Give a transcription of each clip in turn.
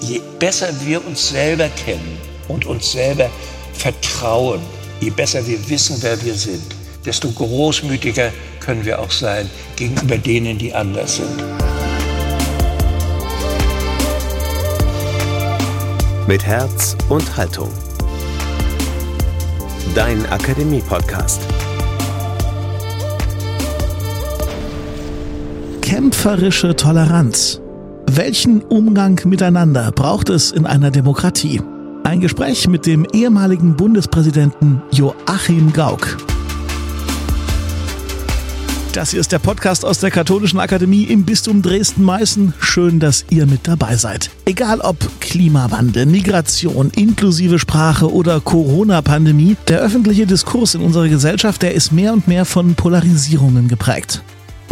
Je besser wir uns selber kennen und uns selber vertrauen, je besser wir wissen, wer wir sind, desto großmütiger können wir auch sein gegenüber denen, die anders sind. Mit Herz und Haltung. Dein Akademie-Podcast. Kämpferische Toleranz. Welchen Umgang miteinander braucht es in einer Demokratie? Ein Gespräch mit dem ehemaligen Bundespräsidenten Joachim Gauck. Das hier ist der Podcast aus der Katholischen Akademie im Bistum Dresden-Meißen. Schön, dass ihr mit dabei seid. Egal ob Klimawandel, Migration, inklusive Sprache oder Corona-Pandemie, der öffentliche Diskurs in unserer Gesellschaft, der ist mehr und mehr von Polarisierungen geprägt.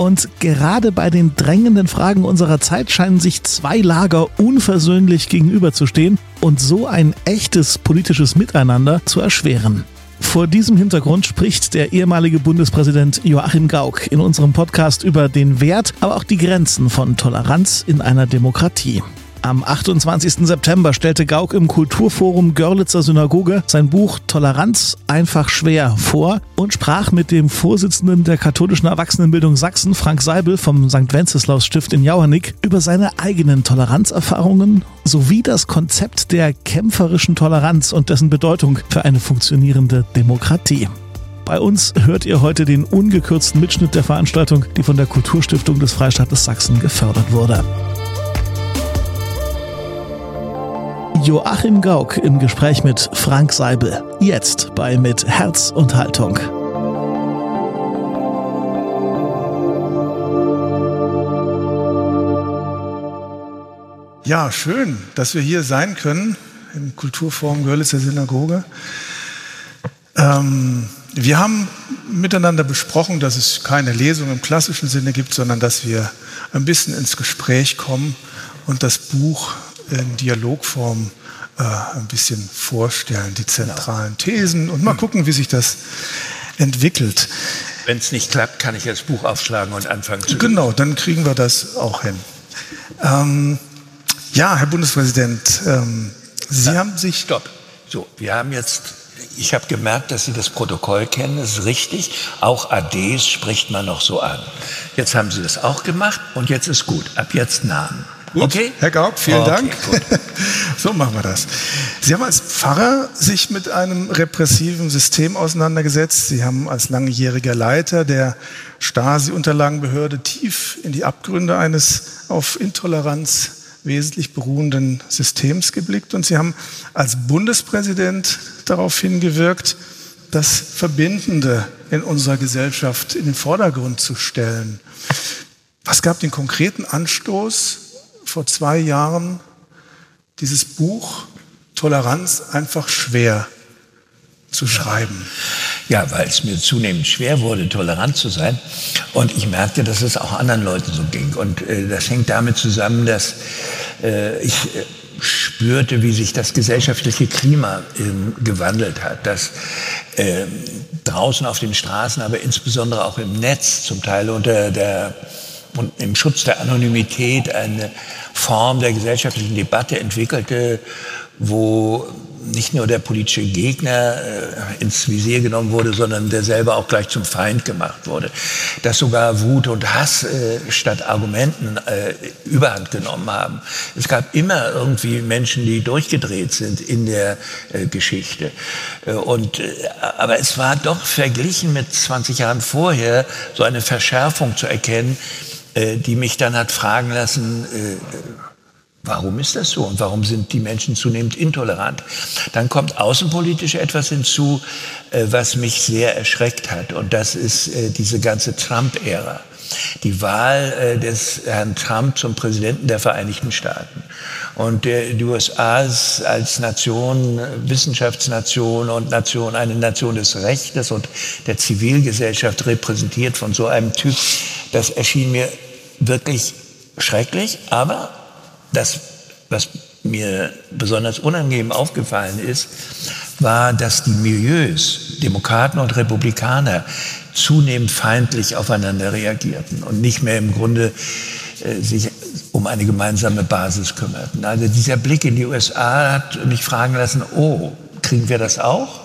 Und gerade bei den drängenden Fragen unserer Zeit scheinen sich zwei Lager unversöhnlich gegenüberzustehen und so ein echtes politisches Miteinander zu erschweren. Vor diesem Hintergrund spricht der ehemalige Bundespräsident Joachim Gauck in unserem Podcast über den Wert, aber auch die Grenzen von Toleranz in einer Demokratie. Am 28. September stellte Gauck im Kulturforum Görlitzer Synagoge sein Buch Toleranz einfach schwer vor und sprach mit dem Vorsitzenden der katholischen Erwachsenenbildung Sachsen, Frank Seibel vom St. Wenceslaus Stift in Jauernick, über seine eigenen Toleranzerfahrungen sowie das Konzept der kämpferischen Toleranz und dessen Bedeutung für eine funktionierende Demokratie. Bei uns hört ihr heute den ungekürzten Mitschnitt der Veranstaltung, die von der Kulturstiftung des Freistaates Sachsen gefördert wurde. Joachim Gauck im Gespräch mit Frank Seibel. Jetzt bei Mit Herz und Haltung. Ja, schön, dass wir hier sein können im Kulturforum Görlitzer Synagoge. Ähm, wir haben miteinander besprochen, dass es keine Lesung im klassischen Sinne gibt, sondern dass wir ein bisschen ins Gespräch kommen und das Buch in Dialogform äh, ein bisschen vorstellen, die zentralen Thesen und mal gucken, wie sich das entwickelt. Wenn es nicht klappt, kann ich das Buch aufschlagen und anfangen zu. Genau, dann kriegen wir das auch hin. Ähm, ja, Herr Bundespräsident, ähm, Sie Na, haben sich. Stopp. So, wir haben jetzt. Ich habe gemerkt, dass Sie das Protokoll kennen, das ist richtig. Auch ADs spricht man noch so an. Jetzt haben Sie das auch gemacht und jetzt ist gut. Ab jetzt Namen. Gut. Okay? Herr Gauck, vielen Okay, Dank. gut. so machen wir das. Sie haben als Pfarrer sich mit einem repressiven System auseinandergesetzt. Sie haben als langjähriger Leiter der Stasi-Unterlagenbehörde tief in die Abgründe eines auf Intoleranz wesentlich beruhenden Systems geblickt. Und Sie haben als Bundespräsident darauf hingewirkt, das Verbindende in unserer Gesellschaft in den Vordergrund zu stellen. Was gab den konkreten Anstoß, vor zwei Jahren dieses Buch Toleranz einfach schwer zu schreiben? Ja, weil es mir zunehmend schwer wurde, tolerant zu sein. Und ich merkte, dass es auch anderen Leuten so ging. Und äh, das hängt damit zusammen, dass äh, ich äh, spürte, wie sich das gesellschaftliche Klima ähm, gewandelt hat. Dass äh, draußen auf den Straßen, aber insbesondere auch im Netz zum Teil unter der und im Schutz der Anonymität eine Form der gesellschaftlichen Debatte entwickelte, wo nicht nur der politische Gegner äh, ins Visier genommen wurde, sondern der selber auch gleich zum Feind gemacht wurde. Dass sogar Wut und Hass äh, statt Argumenten äh, überhand genommen haben. Es gab immer irgendwie Menschen, die durchgedreht sind in der äh, Geschichte. Äh, und, äh, aber es war doch verglichen mit 20 Jahren vorher so eine Verschärfung zu erkennen, äh, die mich dann hat fragen lassen, äh, Warum ist das so und warum sind die Menschen zunehmend intolerant? Dann kommt außenpolitisch etwas hinzu, äh, was mich sehr erschreckt hat und das ist äh, diese ganze Trump-Ära. Die Wahl äh, des Herrn Trump zum Präsidenten der Vereinigten Staaten. Und die USA als Nation, Wissenschaftsnation und Nation, eine Nation des Rechtes und der Zivilgesellschaft repräsentiert von so einem Typ. Das erschien mir wirklich schrecklich, aber das, was mir besonders unangenehm aufgefallen ist, war, dass die Milieus, Demokraten und Republikaner, zunehmend feindlich aufeinander reagierten und nicht mehr im Grunde äh, sich um um eine gemeinsame Basis kümmerten. Also dieser Blick in die USA hat mich fragen lassen, oh, kriegen wir das auch?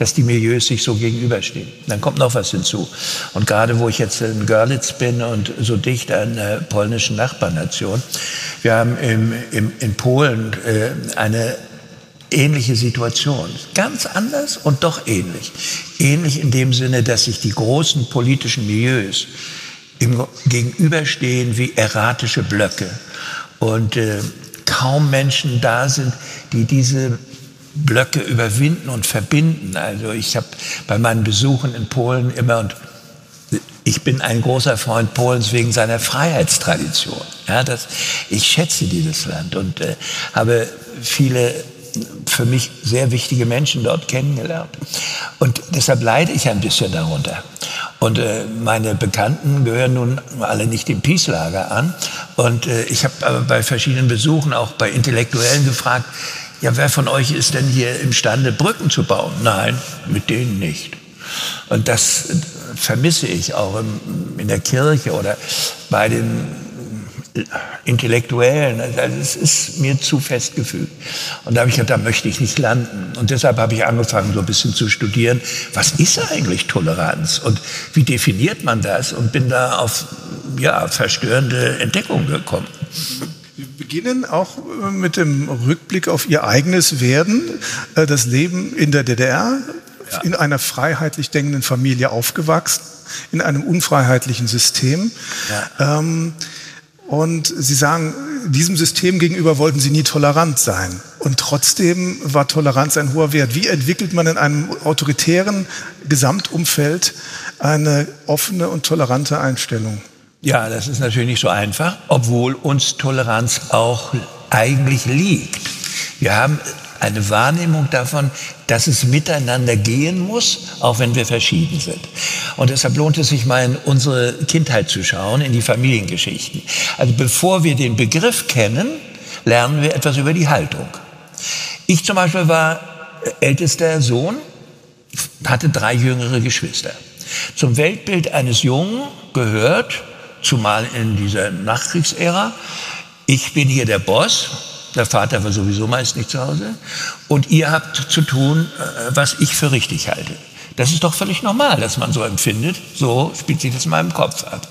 Dass die Milieus sich so gegenüberstehen. Dann kommt noch was hinzu. Und gerade wo ich jetzt in Görlitz bin und so dicht an der polnischen Nachbarnation, wir haben im, im, in Polen äh, eine ähnliche Situation. Ganz anders und doch ähnlich. Ähnlich in dem Sinne, dass sich die großen politischen Milieus im Gegenüberstehen wie erratische Blöcke und äh, kaum Menschen da sind, die diese Blöcke überwinden und verbinden. Also ich habe bei meinen Besuchen in Polen immer und ich bin ein großer Freund Polens wegen seiner Freiheitstradition. Ja, das, ich schätze dieses Land und äh, habe viele für mich sehr wichtige Menschen dort kennengelernt. Und deshalb leide ich ein bisschen darunter. Und äh, meine Bekannten gehören nun alle nicht dem Peace-Lager an. Und äh, ich habe aber bei verschiedenen Besuchen, auch bei Intellektuellen gefragt, ja, wer von euch ist denn hier imstande, Brücken zu bauen? Nein, mit denen nicht. Und das vermisse ich auch in der Kirche oder bei den Intellektuellen. Also es ist mir zu festgefügt. Und da habe ich gedacht, da möchte ich nicht landen. Und deshalb habe ich angefangen, so ein bisschen zu studieren, was ist eigentlich Toleranz und wie definiert man das? Und bin da auf ja, verstörende Entdeckungen gekommen beginnen auch äh, mit dem Rückblick auf Ihr eigenes Werden, äh, das Leben in der DDR, ja. in einer freiheitlich denkenden Familie aufgewachsen, in einem unfreiheitlichen System. Ja. Ähm, und Sie sagen, diesem System gegenüber wollten Sie nie tolerant sein. Und trotzdem war Toleranz ein hoher Wert. Wie entwickelt man in einem autoritären Gesamtumfeld eine offene und tolerante Einstellung? Ja, das ist natürlich nicht so einfach, obwohl uns Toleranz auch eigentlich liegt. Wir haben eine Wahrnehmung davon, dass es miteinander gehen muss, auch wenn wir verschieden sind. Und deshalb lohnt es sich mal in unsere Kindheit zu schauen, in die Familiengeschichten. Also bevor wir den Begriff kennen, lernen wir etwas über die Haltung. Ich zum Beispiel war ältester Sohn, hatte drei jüngere Geschwister. Zum Weltbild eines Jungen gehört, zumal in dieser Nachkriegsära. Ich bin hier der Boss, der Vater war sowieso meist nicht zu Hause, und ihr habt zu tun, äh, was ich für richtig halte. Das ist doch völlig normal, dass man so empfindet. So spielt sich das in meinem Kopf ab.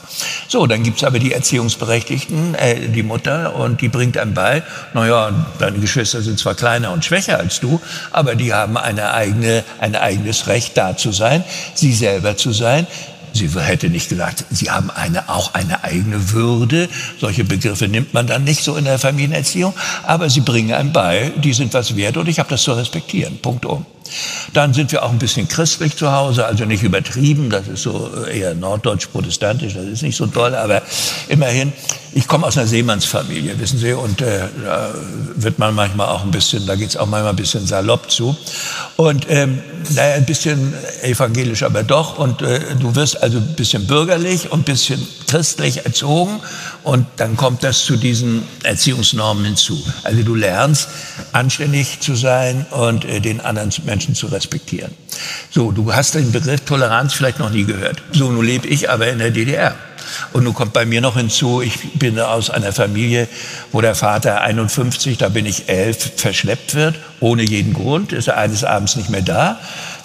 So, dann gibt's aber die Erziehungsberechtigten, äh, die Mutter, und die bringt einem bei, naja, deine Geschwister sind zwar kleiner und schwächer als du, aber die haben eine eigene, ein eigenes Recht, da zu sein, sie selber zu sein. Sie hätte nicht gesagt, Sie haben eine, auch eine eigene Würde. Solche Begriffe nimmt man dann nicht so in der Familienerziehung. Aber sie bringen einem bei, die sind was wert und ich habe das zu respektieren. Punkt um. Dann sind wir auch ein bisschen christlich zu Hause, also nicht übertrieben, das ist so eher norddeutsch-protestantisch, das ist nicht so toll, aber immerhin, ich komme aus einer Seemannsfamilie, wissen Sie, und äh, da wird man manchmal auch ein bisschen, da geht es auch manchmal ein bisschen salopp zu. Und ähm, naja, ein bisschen evangelisch aber doch, und äh, du wirst also ein bisschen bürgerlich und ein bisschen christlich erzogen und dann kommt das zu diesen Erziehungsnormen hinzu. Also du lernst, anständig zu sein und äh, den anderen Menschen zu respektieren. So, du hast den Begriff Toleranz vielleicht noch nie gehört. So, nun lebe ich aber in der DDR. Und nun kommt bei mir noch hinzu, ich bin aus einer Familie, wo der Vater 51, da bin ich elf, verschleppt wird, ohne jeden Grund, ist er eines Abends nicht mehr da.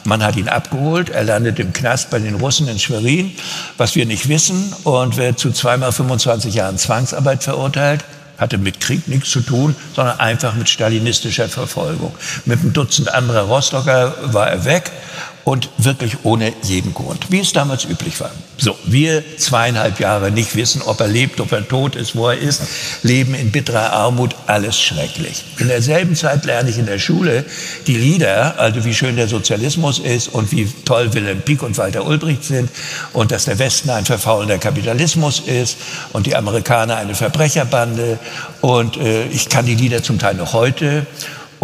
Man hat ihn abgeholt, er landet im Knast bei den Russen in Schwerin, was wir nicht wissen, und wird zu zweimal 25 Jahren Zwangsarbeit verurteilt. Hatte mit Krieg nichts zu tun, sondern einfach mit stalinistischer Verfolgung. Mit einem Dutzend anderer Rostocker war er weg und wirklich ohne jeden Grund, wie es damals üblich war. So, wir zweieinhalb Jahre nicht wissen, ob er lebt, ob er tot ist, wo er ist, leben in bitterer Armut, alles schrecklich. In derselben Zeit lerne ich in der Schule die Lieder, also wie schön der Sozialismus ist und wie toll Wilhelm Pieck und Walter Ulbricht sind und dass der Westen ein verfaulender Kapitalismus ist und die Amerikaner eine Verbrecherbande und äh, ich kann die Lieder zum Teil noch heute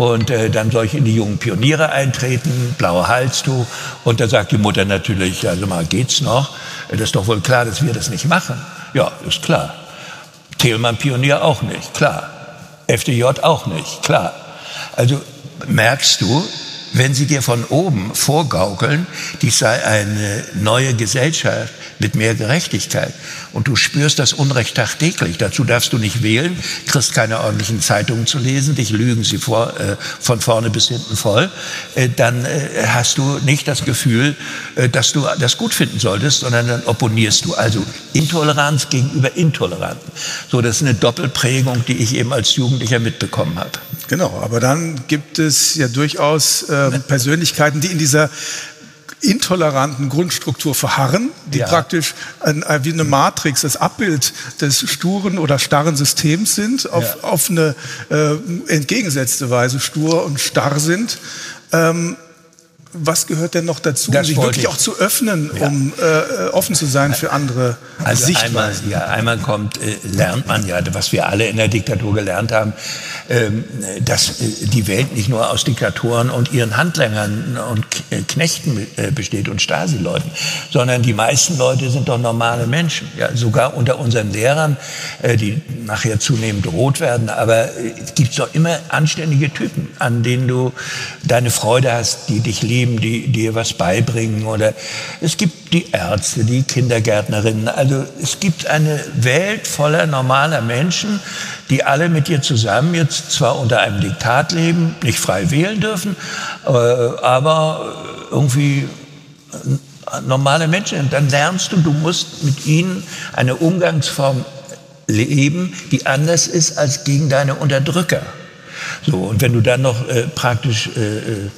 und äh, dann soll ich in die jungen Pioniere eintreten, blaue Halstuch. Und da sagt die Mutter natürlich, also mal geht's noch? Das ist doch wohl klar, dass wir das nicht machen. Ja, ist klar. Thielmann Pionier auch nicht, klar. FDJ auch nicht, klar. Also merkst du, wenn sie dir von oben vorgaukeln, dies sei eine neue Gesellschaft mit mehr Gerechtigkeit und du spürst das Unrecht tagtäglich, dazu darfst du nicht wählen, kriegst keine ordentlichen Zeitungen zu lesen, dich lügen sie vor, äh, von vorne bis hinten voll, äh, dann äh, hast du nicht das Gefühl, äh, dass du das gut finden solltest, sondern dann opponierst du. Also Intoleranz gegenüber Intoleranten. So, das ist eine Doppelprägung, die ich eben als Jugendlicher mitbekommen habe. Genau, aber dann gibt es ja durchaus äh, Persönlichkeiten, die in dieser intoleranten Grundstruktur verharren, die ja. praktisch ein, wie eine Matrix, das Abbild des sturen oder starren Systems sind, auf, ja. auf eine äh, entgegengesetzte Weise stur und starr sind. Ähm, was gehört denn noch dazu, das sich wirklich ich. auch zu öffnen, ja. um äh, offen zu sein für andere also Sichtweisen? Einmal, ja, einmal kommt, äh, lernt man ja, was wir alle in der Diktatur gelernt haben, ähm, dass äh, die Welt nicht nur aus Diktatoren und ihren Handlängern und äh, Knechten äh, besteht und Stasi-Leuten, sondern die meisten Leute sind doch normale Menschen. Ja, sogar unter unseren Lehrern, äh, die nachher zunehmend rot werden, aber es gibt doch immer anständige Typen, an denen du deine Freude hast, die dich lieben geben, die dir was beibringen. Oder es gibt die Ärzte, die Kindergärtnerinnen. Also es gibt eine Welt voller normaler Menschen, die alle mit dir zusammen jetzt zwar unter einem Diktat leben, nicht frei wählen dürfen, äh, aber irgendwie normale Menschen. Und dann lernst du, du musst mit ihnen eine Umgangsform leben, die anders ist als gegen deine Unterdrücker. So, und wenn du dann noch äh, praktisch äh, äh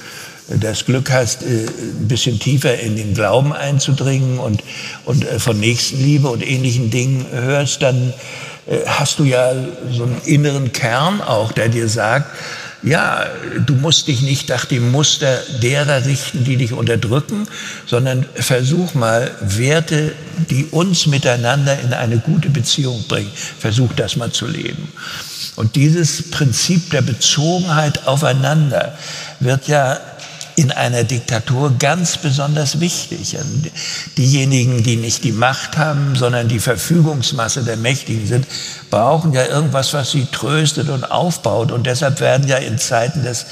das Glück hast, äh, ein bisschen tiefer in den Glauben einzudringen und, und äh, von Nächstenliebe und ähnlichen Dingen hörst, dann äh, hast du ja so einen inneren Kern auch, der dir sagt, ja, du musst dich nicht nach dem Muster derer richten, die dich unterdrücken, sondern versuch mal Werte, die uns miteinander in eine gute Beziehung bringen, versuch das mal zu leben. Und dieses Prinzip der Bezogenheit aufeinander wird ja in einer Diktatur ganz besonders wichtig. Diejenigen, die nicht die Macht haben, sondern die Verfügungsmasse der Mächtigen sind, brauchen ja irgendwas, was sie tröstet und aufbaut. Und deshalb werden ja in Zeiten des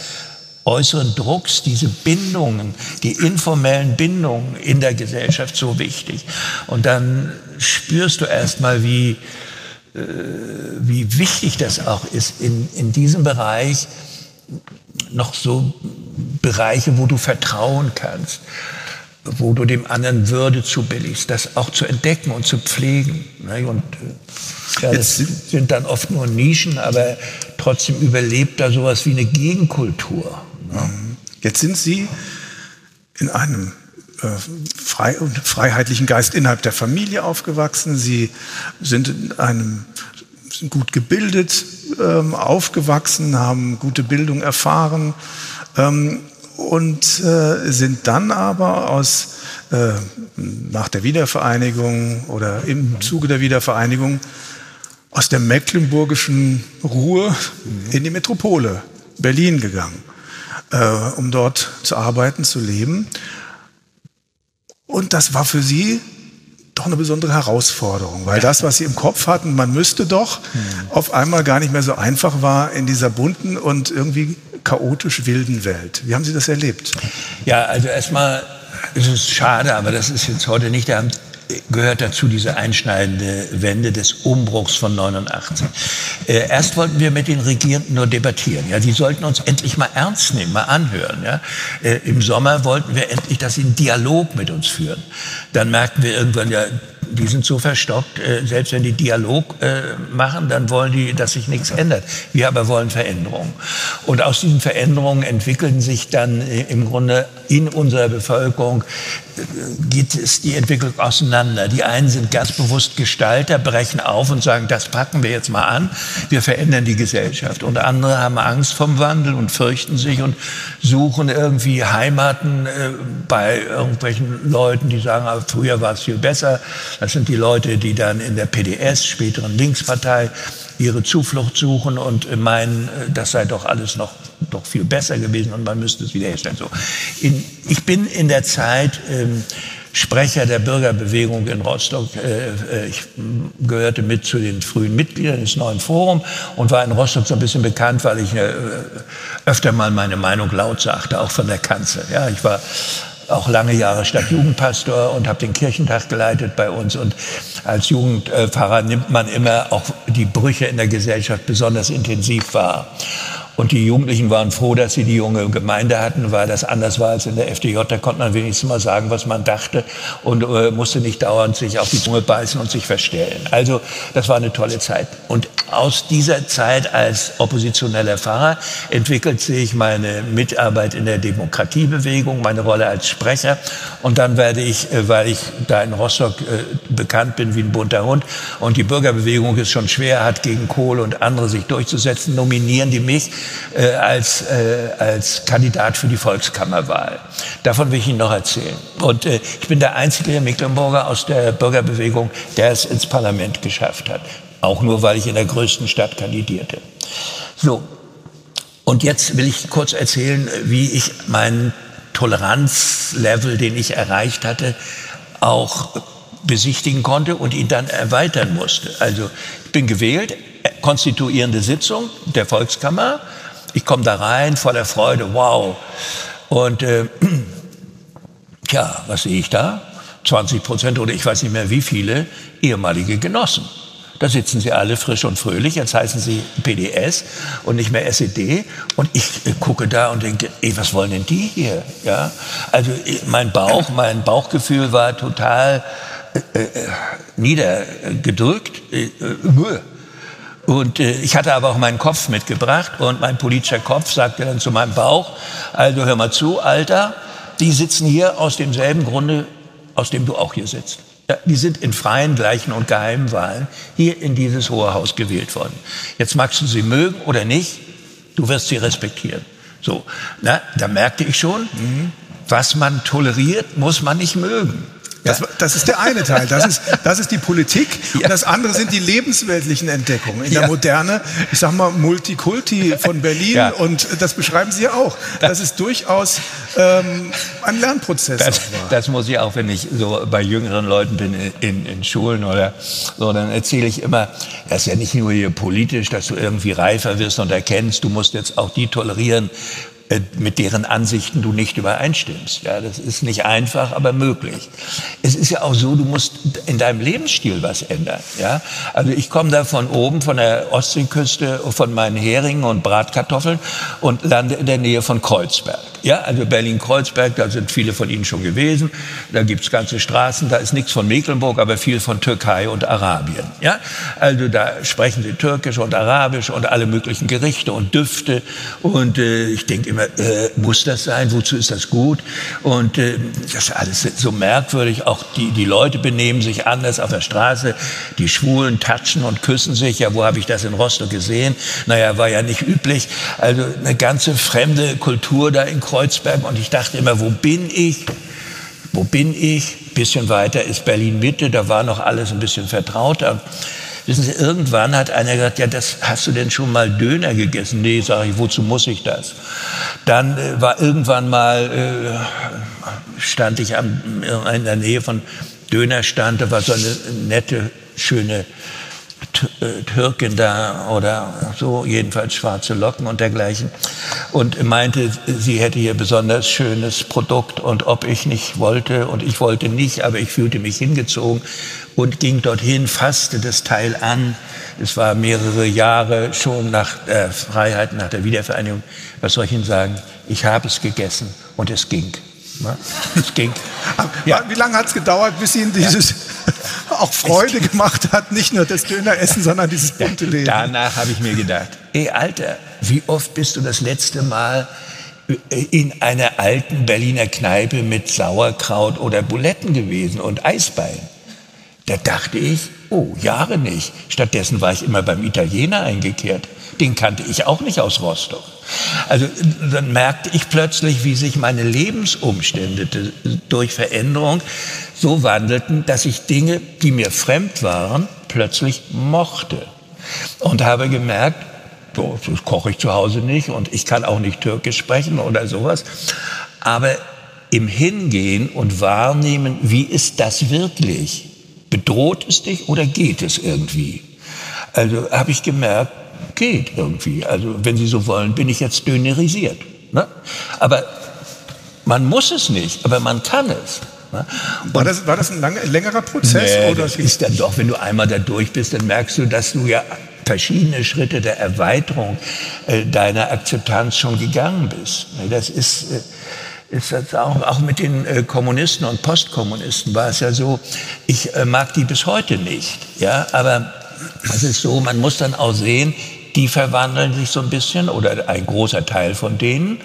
äußeren Drucks diese Bindungen, die informellen Bindungen in der Gesellschaft so wichtig. Und dann spürst du erstmal, wie, äh, wie wichtig das auch ist, in, in diesem Bereich noch so Bereiche, wo du vertrauen kannst, wo du dem anderen Würde zubilligst, das auch zu entdecken und zu pflegen. Ne? Und äh, ja, das sind dann oft nur Nischen, aber trotzdem überlebt da sowas wie eine Gegenkultur. Ne? Jetzt sind Sie in einem äh, frei und freiheitlichen Geist innerhalb der Familie aufgewachsen. Sie sind in einem sind gut gebildet ähm, aufgewachsen, haben gute Bildung erfahren, ähm, und äh, sind dann aber aus, äh, nach der Wiedervereinigung oder im Zuge der Wiedervereinigung aus der mecklenburgischen Ruhe in die Metropole Berlin gegangen, äh, um dort zu arbeiten, zu leben. Und das war für sie doch eine besondere Herausforderung, weil das, was sie im Kopf hatten, man müsste doch, mhm. auf einmal gar nicht mehr so einfach war in dieser bunten und irgendwie chaotisch wilden Welt. Wie haben Sie das erlebt? Ja, also erstmal ist es schade, aber das ist jetzt heute nicht der gehört dazu diese einschneidende Wende des Umbruchs von 89. Äh, erst wollten wir mit den Regierenden nur debattieren. Ja, die sollten uns endlich mal ernst nehmen, mal anhören. Ja. Äh, Im Sommer wollten wir endlich, dass sie einen Dialog mit uns führen. Dann merkten wir irgendwann, ja, die sind so verstockt, äh, selbst wenn die Dialog äh, machen, dann wollen die, dass sich nichts ändert. Wir aber wollen Veränderungen. Und aus diesen Veränderungen entwickeln sich dann äh, im Grunde in unserer Bevölkerung geht es die Entwicklung auseinander. Die einen sind ganz bewusst Gestalter, brechen auf und sagen, das packen wir jetzt mal an, wir verändern die Gesellschaft. Und andere haben Angst vom Wandel und fürchten sich und suchen irgendwie Heimaten äh, bei irgendwelchen Leuten, die sagen, aber früher war es viel besser. Das sind die Leute, die dann in der PDS, späteren Linkspartei, ihre Zuflucht suchen und meinen, äh, das sei doch alles noch doch viel besser gewesen und man müsste es wiederherstellen. So, in, ich bin in der Zeit ähm, Sprecher der Bürgerbewegung in Rostock. Äh, ich gehörte mit zu den frühen Mitgliedern des neuen Forums und war in Rostock so ein bisschen bekannt, weil ich öfter mal meine Meinung laut sagte, auch von der Kanzel. Ja, ich war auch lange Jahre Stadtjugendpastor und habe den Kirchentag geleitet bei uns. Und als Jugendpfarrer nimmt man immer auch die Brüche in der Gesellschaft besonders intensiv wahr. Und die Jugendlichen waren froh, dass sie die junge Gemeinde hatten, weil das anders war als in der FDJ. Da konnte man wenigstens mal sagen, was man dachte und äh, musste nicht dauernd sich auf die Zunge beißen und sich verstellen. Also das war eine tolle Zeit. Und aus dieser Zeit als oppositioneller Pfarrer entwickelt sich meine Mitarbeit in der Demokratiebewegung, meine Rolle als Sprecher. Und dann werde ich, äh, weil ich da in Rostock äh, bekannt bin wie ein bunter Hund und die Bürgerbewegung es schon schwer hat, gegen Kohl und andere sich durchzusetzen, nominieren die mich äh, als, als Kandidat für die Volkskammerwahl. Davon will ich Ihnen noch erzählen. Und ich bin der einzige Mecklenburger aus der Bürgerbewegung, der es ins Parlament geschafft hat. Auch nur, weil ich in der größten Stadt kandidierte. So. Und jetzt will ich kurz erzählen, wie ich meinen Toleranzlevel, den ich erreicht hatte, auch besichtigen konnte und ihn dann erweitern musste. Also ich bin gewählt, konstituierende Sitzung der Volkskammer. Ich komme da rein voller Freude, wow. Und äh, tja, was sehe ich da? 20 Prozent oder ich weiß nicht mehr wie viele ehemalige Genossen. Da sitzen sie alle frisch und fröhlich. Jetzt heißen sie PDS und nicht mehr SED. Und ich äh, gucke da und denke, ey, was wollen denn die hier? Ja, also äh, mein Bauch, mein Bauchgefühl war total äh, äh niedergedrückt. Und äh, ich hatte aber auch meinen Kopf mitgebracht und mein politischer Kopf sagte dann zu meinem Bauch, also hör mal zu, Alter, die sitzen hier aus demselben Grunde, aus dem du auch hier sitzt. Die sind in freien, gleichen und geheimen Wahlen hier in dieses Hohe Haus gewählt worden. Jetzt magst du sie mögen oder nicht, du wirst sie respektieren. So, na, da merkte ich schon, was man toleriert, muss man nicht mögen. Das, das, ist der eine Teil. Das ist, das ist die Politik. Ja. Und das andere sind die lebensweltlichen Entdeckungen. In ja. der Moderne, ich sag mal, Multikulti von Berlin. Und das beschreiben Sie ja auch. Das ist durchaus ähm, ein Lernprozess. Das, das, muss ich auch, wenn ich so bei jüngeren Leuten bin, in, in Schulen oder so, dann erzähle ich immer, das ist ja nicht nur hier politisch, dass du irgendwie reifer wirst und erkennst, du musst jetzt auch die tolerieren, mit deren Ansichten du nicht übereinstimmst. Ja, das ist nicht einfach, aber möglich. Es ist ja auch so, du musst in deinem Lebensstil was ändern. Ja, also ich komme da von oben, von der Ostseeküste, von meinen Heringen und Bratkartoffeln und lande in der Nähe von Kreuzberg. Ja, also Berlin-Kreuzberg, da sind viele von Ihnen schon gewesen. Da gibt's ganze Straßen, da ist nichts von Mecklenburg, aber viel von Türkei und Arabien. Ja, also da sprechen sie Türkisch und Arabisch und alle möglichen Gerichte und Düfte. Und äh, ich denke immer, äh, muss das sein? Wozu ist das gut? Und äh, das ist alles so merkwürdig. Auch die, die Leute benehmen sich anders auf der Straße. Die Schwulen touchen und küssen sich. Ja, wo habe ich das in Rostock gesehen? Naja, war ja nicht üblich. Also eine ganze fremde Kultur da in Kreuzberg. Kreuzberg und ich dachte immer, wo bin ich? Wo bin ich? Bisschen weiter ist Berlin Mitte, da war noch alles ein bisschen vertrauter. Wissen Sie, irgendwann hat einer gesagt, ja, das hast du denn schon mal Döner gegessen? Nee, sage ich, wozu muss ich das? Dann äh, war irgendwann mal, äh, stand ich am, in der Nähe von Dönerstand, da war so eine nette, schöne äh, Türkin da oder so, jedenfalls schwarze Locken und dergleichen. Und meinte, sie hätte hier besonders schönes Produkt und ob ich nicht wollte und ich wollte nicht, aber ich fühlte mich hingezogen und ging dorthin, fasste das Teil an. Es war mehrere Jahre schon nach der Freiheit, nach der Wiedervereinigung. Was soll ich Ihnen sagen? Ich habe es gegessen und es ging. Es ging. Ja. Wie lange hat es gedauert, bis Ihnen dieses auch Freude gemacht hat, nicht nur das Döneressen, sondern dieses bunte Leben? Danach habe ich mir gedacht, ey Alter, wie oft bist du das letzte Mal äh, in einer alten Berliner Kneipe mit Sauerkraut oder Buletten gewesen und Eisbein? Da dachte ich, oh, Jahre nicht. Stattdessen war ich immer beim Italiener eingekehrt. Den kannte ich auch nicht aus Rostock. Also dann merkte ich plötzlich, wie sich meine Lebensumstände durch Veränderung so wandelten, dass ich Dinge, die mir fremd waren, plötzlich mochte. Und habe gemerkt, so, das koche ich zu Hause nicht und ich kann auch nicht Türkisch sprechen oder sowas. Aber im Hingehen und Wahrnehmen, wie ist das wirklich? Bedroht es dich oder geht es irgendwie? Also habe ich gemerkt, geht irgendwie. Also wenn Sie so wollen, bin ich jetzt dönerisiert. Ne? Aber man muss es nicht, aber man kann es. Ne? War das, war das ein lange, längerer Prozess? Nee, oder? das ist dann doch, wenn du einmal da durch bist, dann merkst du, dass du ja verschiedene Schritte der Erweiterung äh, deiner Akzeptanz schon gegangen bist. Das ist, äh, ist das auch, auch mit den äh, Kommunisten und Postkommunisten war es ja so, ich äh, mag die bis heute nicht. Ja, aber es ist so, man muss dann auch sehen, die verwandeln sich so ein bisschen oder ein großer Teil von denen.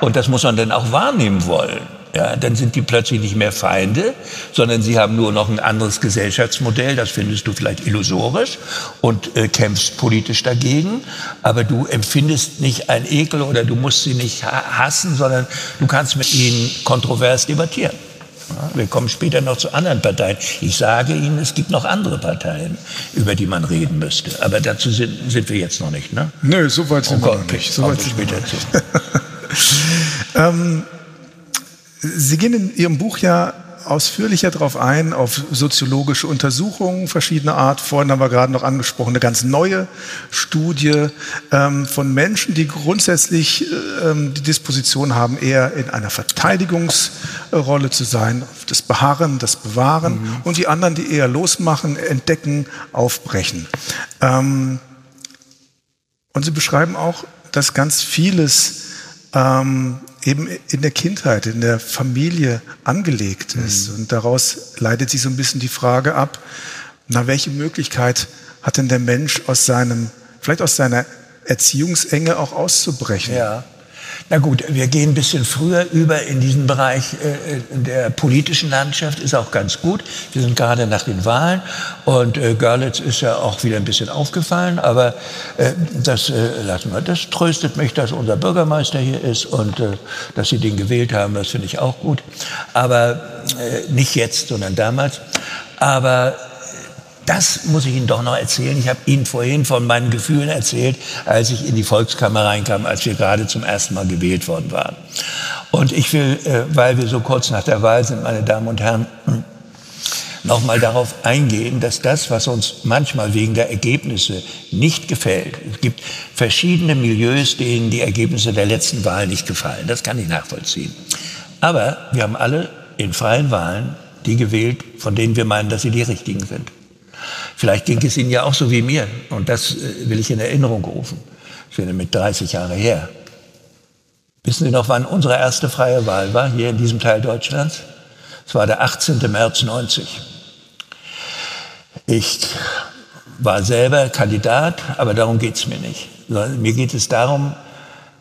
Und das muss man dann auch wahrnehmen wollen. Ja, dann sind die plötzlich nicht mehr Feinde, sondern sie haben nur noch ein anderes Gesellschaftsmodell, das findest du vielleicht illusorisch und äh, kämpfst politisch dagegen, aber du empfindest nicht ein Ekel oder du musst sie nicht hassen, sondern du kannst mit ihnen kontrovers debattieren. Wir kommen später noch zu anderen Parteien. Ich sage Ihnen, es gibt noch andere Parteien, über die man reden müsste. Aber dazu sind, sind wir jetzt noch nicht. Ne? Nö, so weit sind oh wir noch nicht. So weit sind wir später zu. ähm, Sie gehen in Ihrem Buch ja ausführlicher darauf ein, auf soziologische Untersuchungen verschiedener Art. Vorhin haben wir gerade noch angesprochen, eine ganz neue Studie ähm, von Menschen, die grundsätzlich ähm, die Disposition haben, eher in einer Verteidigungsrolle zu sein, das Beharren, das Bewahren, mhm. und die anderen, die eher losmachen, entdecken, aufbrechen. Ähm, und Sie beschreiben auch, dass ganz vieles ähm, eben in der Kindheit, in der Familie angelegt ist. Mhm. Und daraus leitet sich so ein bisschen die Frage ab, na, welche Möglichkeit hat denn der Mensch aus seinem, vielleicht aus seiner Erziehungsenge auch auszubrechen? Ja. Na gut, wir gehen ein bisschen früher über in diesen Bereich äh, der politischen Landschaft, ist auch ganz gut. Wir sind gerade nach den Wahlen und äh, Görlitz ist ja auch wieder ein bisschen aufgefallen, aber äh, das äh, lassen wir. Das tröstet mich, dass unser Bürgermeister hier ist und äh, dass Sie den gewählt haben, das finde ich auch gut. Aber äh, nicht jetzt, sondern damals. Aber das muss ich Ihnen doch noch erzählen. Ich habe Ihnen vorhin von meinen Gefühlen erzählt, als ich in die Volkskammer reinkam, als wir gerade zum ersten Mal gewählt worden waren. Und ich will, äh, weil wir so kurz nach der Wahl sind, meine Damen und Herren, noch mal darauf eingehen, dass das, was uns manchmal wegen der Ergebnisse nicht gefällt, es gibt verschiedene Milieus, denen die Ergebnisse der letzten Wahl nicht gefallen. Das kann ich nachvollziehen. Aber wir haben alle in freien Wahlen die gewählt, von denen wir meinen, dass sie die richtigen sind. Vielleicht ging es Ihnen ja auch so wie mir. Und das äh, will ich in Erinnerung rufen. Ich bin mit 30 Jahre her. Wissen Sie noch, wann unsere erste freie Wahl war, hier in diesem Teil Deutschlands? Es war der 18. März 90. Ich war selber Kandidat, aber darum geht es mir nicht. Mir geht es darum,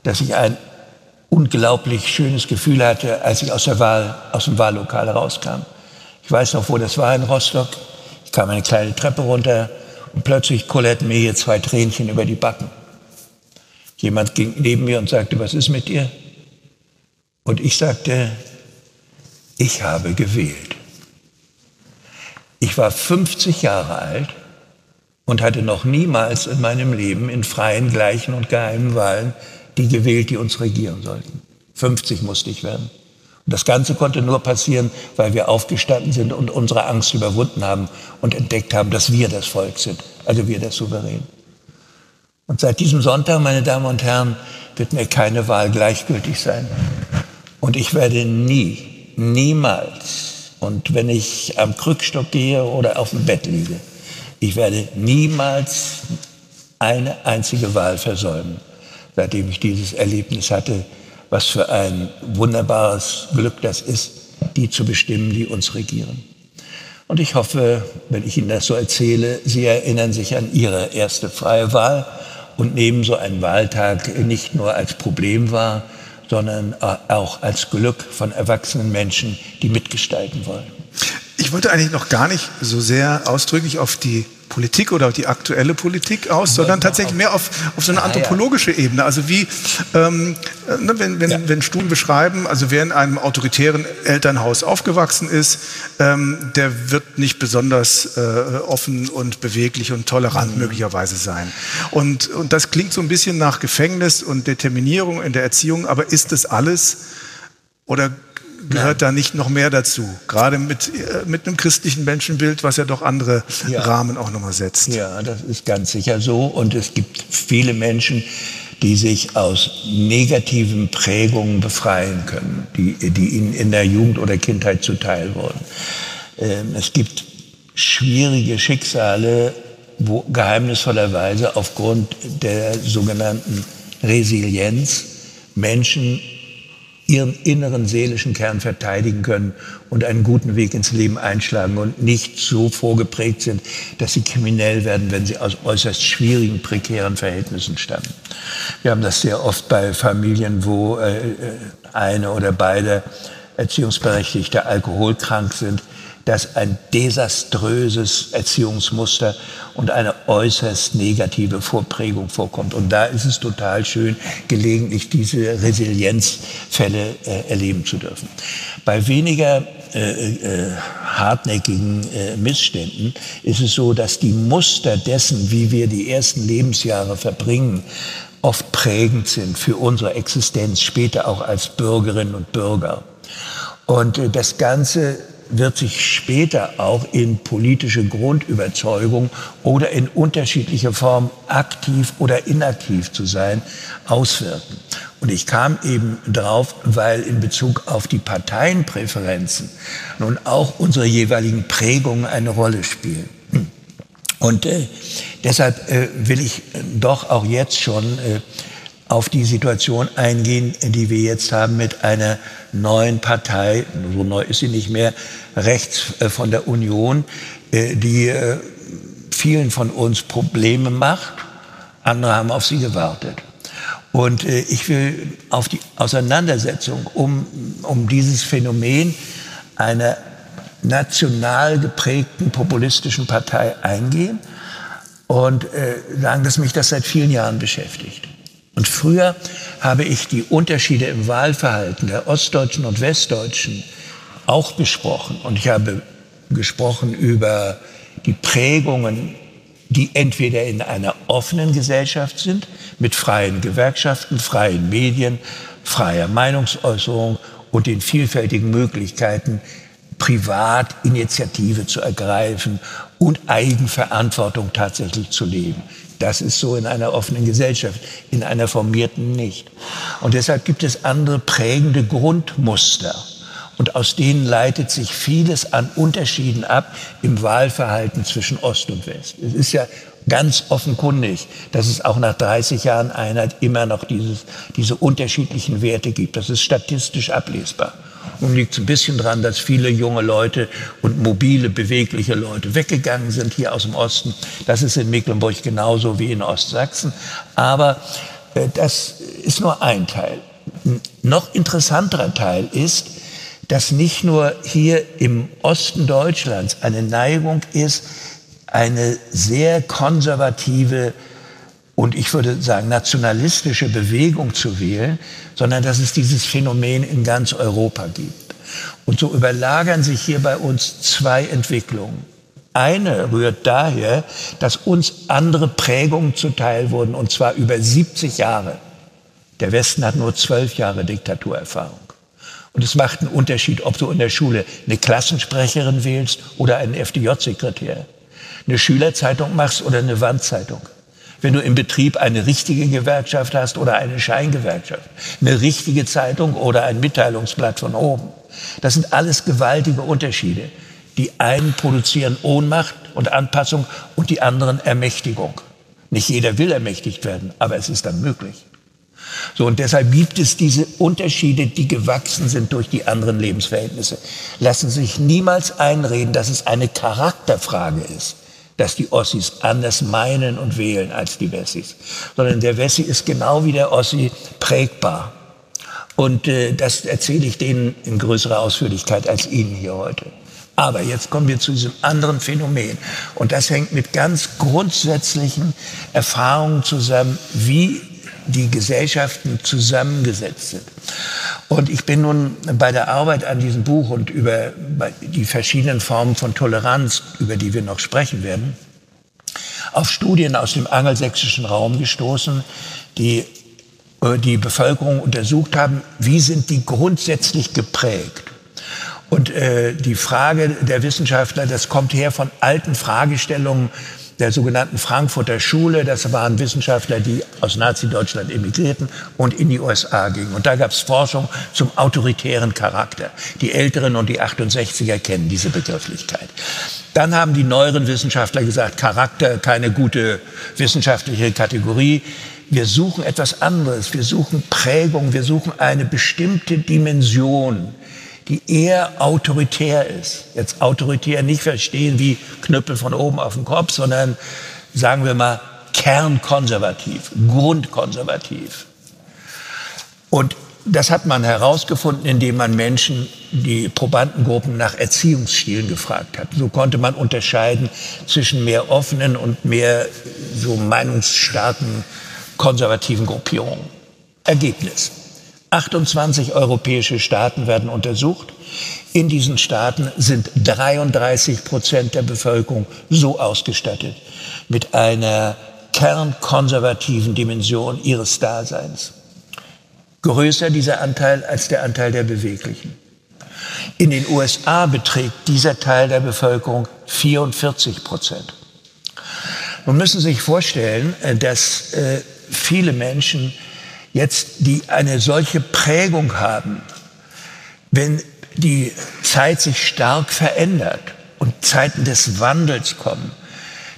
dass ich ein unglaublich schönes Gefühl hatte, als ich aus, der Wahl, aus dem Wahllokal rauskam. Ich weiß noch, wo das war in Rostock. Ich kam eine kleine Treppe runter und plötzlich kullerten mir hier zwei Tränchen über die Backen. Jemand ging neben mir und sagte, was ist mit dir? Und ich sagte, ich habe gewählt. Ich war 50 Jahre alt und hatte noch niemals in meinem Leben in freien, gleichen und geheimen Wahlen die gewählt, die uns regieren sollten. 50 musste ich werden. Das Ganze konnte nur passieren, weil wir aufgestanden sind und unsere Angst überwunden haben und entdeckt haben, dass wir das Volk sind, also wir der Souverän. Und seit diesem Sonntag, meine Damen und Herren, wird mir keine Wahl gleichgültig sein. Und ich werde nie, niemals, und wenn ich am Krückstock gehe oder auf dem Bett liege, ich werde niemals eine einzige Wahl versäumen, seitdem ich dieses Erlebnis hatte, was für ein wunderbares Glück das ist, die zu bestimmen, die uns regieren. Und ich hoffe, wenn ich Ihnen das so erzähle, Sie erinnern sich an Ihre erste freie Wahl und nehmen so einen Wahltag nicht nur als Problem wahr, sondern auch als Glück von erwachsenen Menschen, die mitgestalten wollen. Ich wollte eigentlich noch gar nicht so sehr ausdrücklich auf die Politik oder die aktuelle Politik aus, sondern tatsächlich mehr auf, auf so eine anthropologische Ebene. Also wie, ähm, ne, wenn, wenn, ja. wenn Studien beschreiben, also wer in einem autoritären Elternhaus aufgewachsen ist, ähm, der wird nicht besonders äh, offen und beweglich und tolerant mhm. möglicherweise sein. Und, und das klingt so ein bisschen nach Gefängnis und Determinierung in der Erziehung, aber ist das alles oder gehört Nein. da nicht noch mehr dazu? Gerade mit, äh, mit einem christlichen Menschenbild, was ja doch andere ja. Rahmen auch nochmal setzt. Ja, das ist ganz sicher so. Und es gibt viele Menschen, die sich aus negativen Prägungen befreien können, die, die ihnen in der Jugend oder Kindheit zuteil wurden. Ähm, es gibt schwierige Schicksale, wo geheimnisvollerweise aufgrund der sogenannten Resilienz Menschen ihren inneren seelischen Kern verteidigen können und einen guten Weg ins Leben einschlagen und nicht so vorgeprägt sind, dass sie kriminell werden, wenn sie aus äußerst schwierigen, prekären Verhältnissen stammen. Wir haben das sehr oft bei Familien, wo äh, eine oder beide Erziehungsberechtigte alkoholkrank sind dass ein desaströses Erziehungsmuster und eine äußerst negative Vorprägung vorkommt. Und da ist es total schön, gelegentlich diese Resilienzfälle äh, erleben zu dürfen. Bei weniger äh, äh, hartnäckigen äh, Missständen ist es so, dass die Muster dessen, wie wir die ersten Lebensjahre verbringen, oft prägend sind für unsere Existenz später auch als Bürgerinnen und Bürger. Und äh, das Ganze wird sich später auch in politische Grundüberzeugung oder in unterschiedlicher Form aktiv oder inaktiv zu sein auswirken. Und ich kam eben drauf, weil in Bezug auf die Parteienpräferenzen nun auch unsere jeweiligen Prägungen eine Rolle spielen. Und äh, deshalb äh, will ich doch auch jetzt schon äh, auf die Situation eingehen, die wir jetzt haben mit einer neuen Partei, so neu ist sie nicht mehr, rechts äh, von der Union, äh, die äh, vielen von uns Probleme macht. Andere haben auf sie gewartet. Und ich will auf die Auseinandersetzung um, um dieses Phänomen einer national geprägten populistischen Partei eingehen und sagen, dass mich das seit vielen Jahren beschäftigt. Und früher habe ich die Unterschiede im Wahlverhalten der Ostdeutschen und Westdeutschen auch besprochen. Und ich habe gesprochen über die Prägungen, die entweder in einer offenen Gesellschaft sind, mit freien Gewerkschaften, freien Medien, freier Meinungsäußerung und den vielfältigen Möglichkeiten, privat Initiative zu ergreifen und Eigenverantwortung tatsächlich zu leben. Das ist so in einer offenen Gesellschaft, in einer formierten nicht. Und deshalb gibt es andere prägende Grundmuster. Und aus denen leitet sich vieles an Unterschieden ab im Wahlverhalten zwischen Ost und West. Es ist ja ganz offenkundig, dass es auch nach 30 Jahren Einheit immer noch dieses, diese unterschiedlichen Werte gibt. Das ist statistisch ablesbar. Nun liegt es ein bisschen dran, dass viele junge Leute und mobile, bewegliche Leute weggegangen sind hier aus dem Osten. Das ist in Mecklenburg genauso wie in Ostsachsen. Aber äh, das ist nur ein Teil. Ein noch interessanterer Teil ist, dass nicht nur hier im Osten Deutschlands eine Neigung ist, eine sehr konservative und ich würde sagen nationalistische Bewegung zu wählen, sondern dass es dieses Phänomen in ganz Europa gibt. Und so überlagern sich hier bei uns zwei Entwicklungen. Eine rührt daher, dass uns andere Prägungen zuteil wurden, und zwar über 70 Jahre. Der Westen hat nur zwölf Jahre Diktaturerfahrung. Und es macht einen Unterschied, ob du in der Schule eine Klassensprecherin wählst oder einen FDJ-Sekretär, eine Schülerzeitung machst oder eine Wandzeitung wenn du im Betrieb eine richtige Gewerkschaft hast oder eine Scheingewerkschaft, eine richtige Zeitung oder ein Mitteilungsblatt von oben. Das sind alles gewaltige Unterschiede. Die einen produzieren Ohnmacht und Anpassung und die anderen Ermächtigung. Nicht jeder will ermächtigt werden, aber es ist dann möglich. So, und deshalb gibt es diese Unterschiede, die gewachsen sind durch die anderen Lebensverhältnisse. Lassen sich niemals einreden, dass es eine Charakterfrage ist dass die Ossis anders meinen und wählen als die Wessis, sondern der Wessi ist genau wie der Ossi prägbar. Und äh, das erzähle ich denen in größerer Ausführlichkeit als Ihnen hier heute. Aber jetzt kommen wir zu diesem anderen Phänomen. Und das hängt mit ganz grundsätzlichen Erfahrungen zusammen, wie die Gesellschaften zusammengesetzt sind. Und ich bin nun bei der Arbeit an diesem Buch und über die verschiedenen Formen von Toleranz, über die wir noch sprechen werden, auf Studien aus dem angelsächsischen Raum gestoßen, die äh, die Bevölkerung untersucht haben, wie sind die grundsätzlich geprägt. Und äh, die Frage der Wissenschaftler, das kommt her von alten Fragestellungen der sogenannten Frankfurter Schule. Das waren Wissenschaftler, die aus Nazi-Deutschland emigrierten und in die USA gingen. Und da gab es Forschung zum autoritären Charakter. Die Älteren und die 68er kennen diese Begrifflichkeit. Dann haben die neueren Wissenschaftler gesagt, Charakter keine gute wissenschaftliche Kategorie. Wir suchen etwas anderes. Wir suchen Prägung. Wir suchen eine bestimmte Dimension die eher autoritär ist. Jetzt autoritär nicht verstehen wie Knüppel von oben auf den Kopf, sondern sagen wir mal kernkonservativ, grundkonservativ. Und das hat man herausgefunden, indem man Menschen, die Probandengruppen nach Erziehungsstilen gefragt hat. So konnte man unterscheiden zwischen mehr offenen und mehr so meinungsstarken konservativen Gruppierungen. Ergebnis. 28 europäische Staaten werden untersucht. In diesen Staaten sind 33 Prozent der Bevölkerung so ausgestattet mit einer kernkonservativen Dimension ihres Daseins. Größer dieser Anteil als der Anteil der Beweglichen. In den USA beträgt dieser Teil der Bevölkerung 44 Prozent. Nun müssen Sie sich vorstellen, äh, dass äh, viele Menschen jetzt, die eine solche Prägung haben, wenn die Zeit sich stark verändert und Zeiten des Wandels kommen,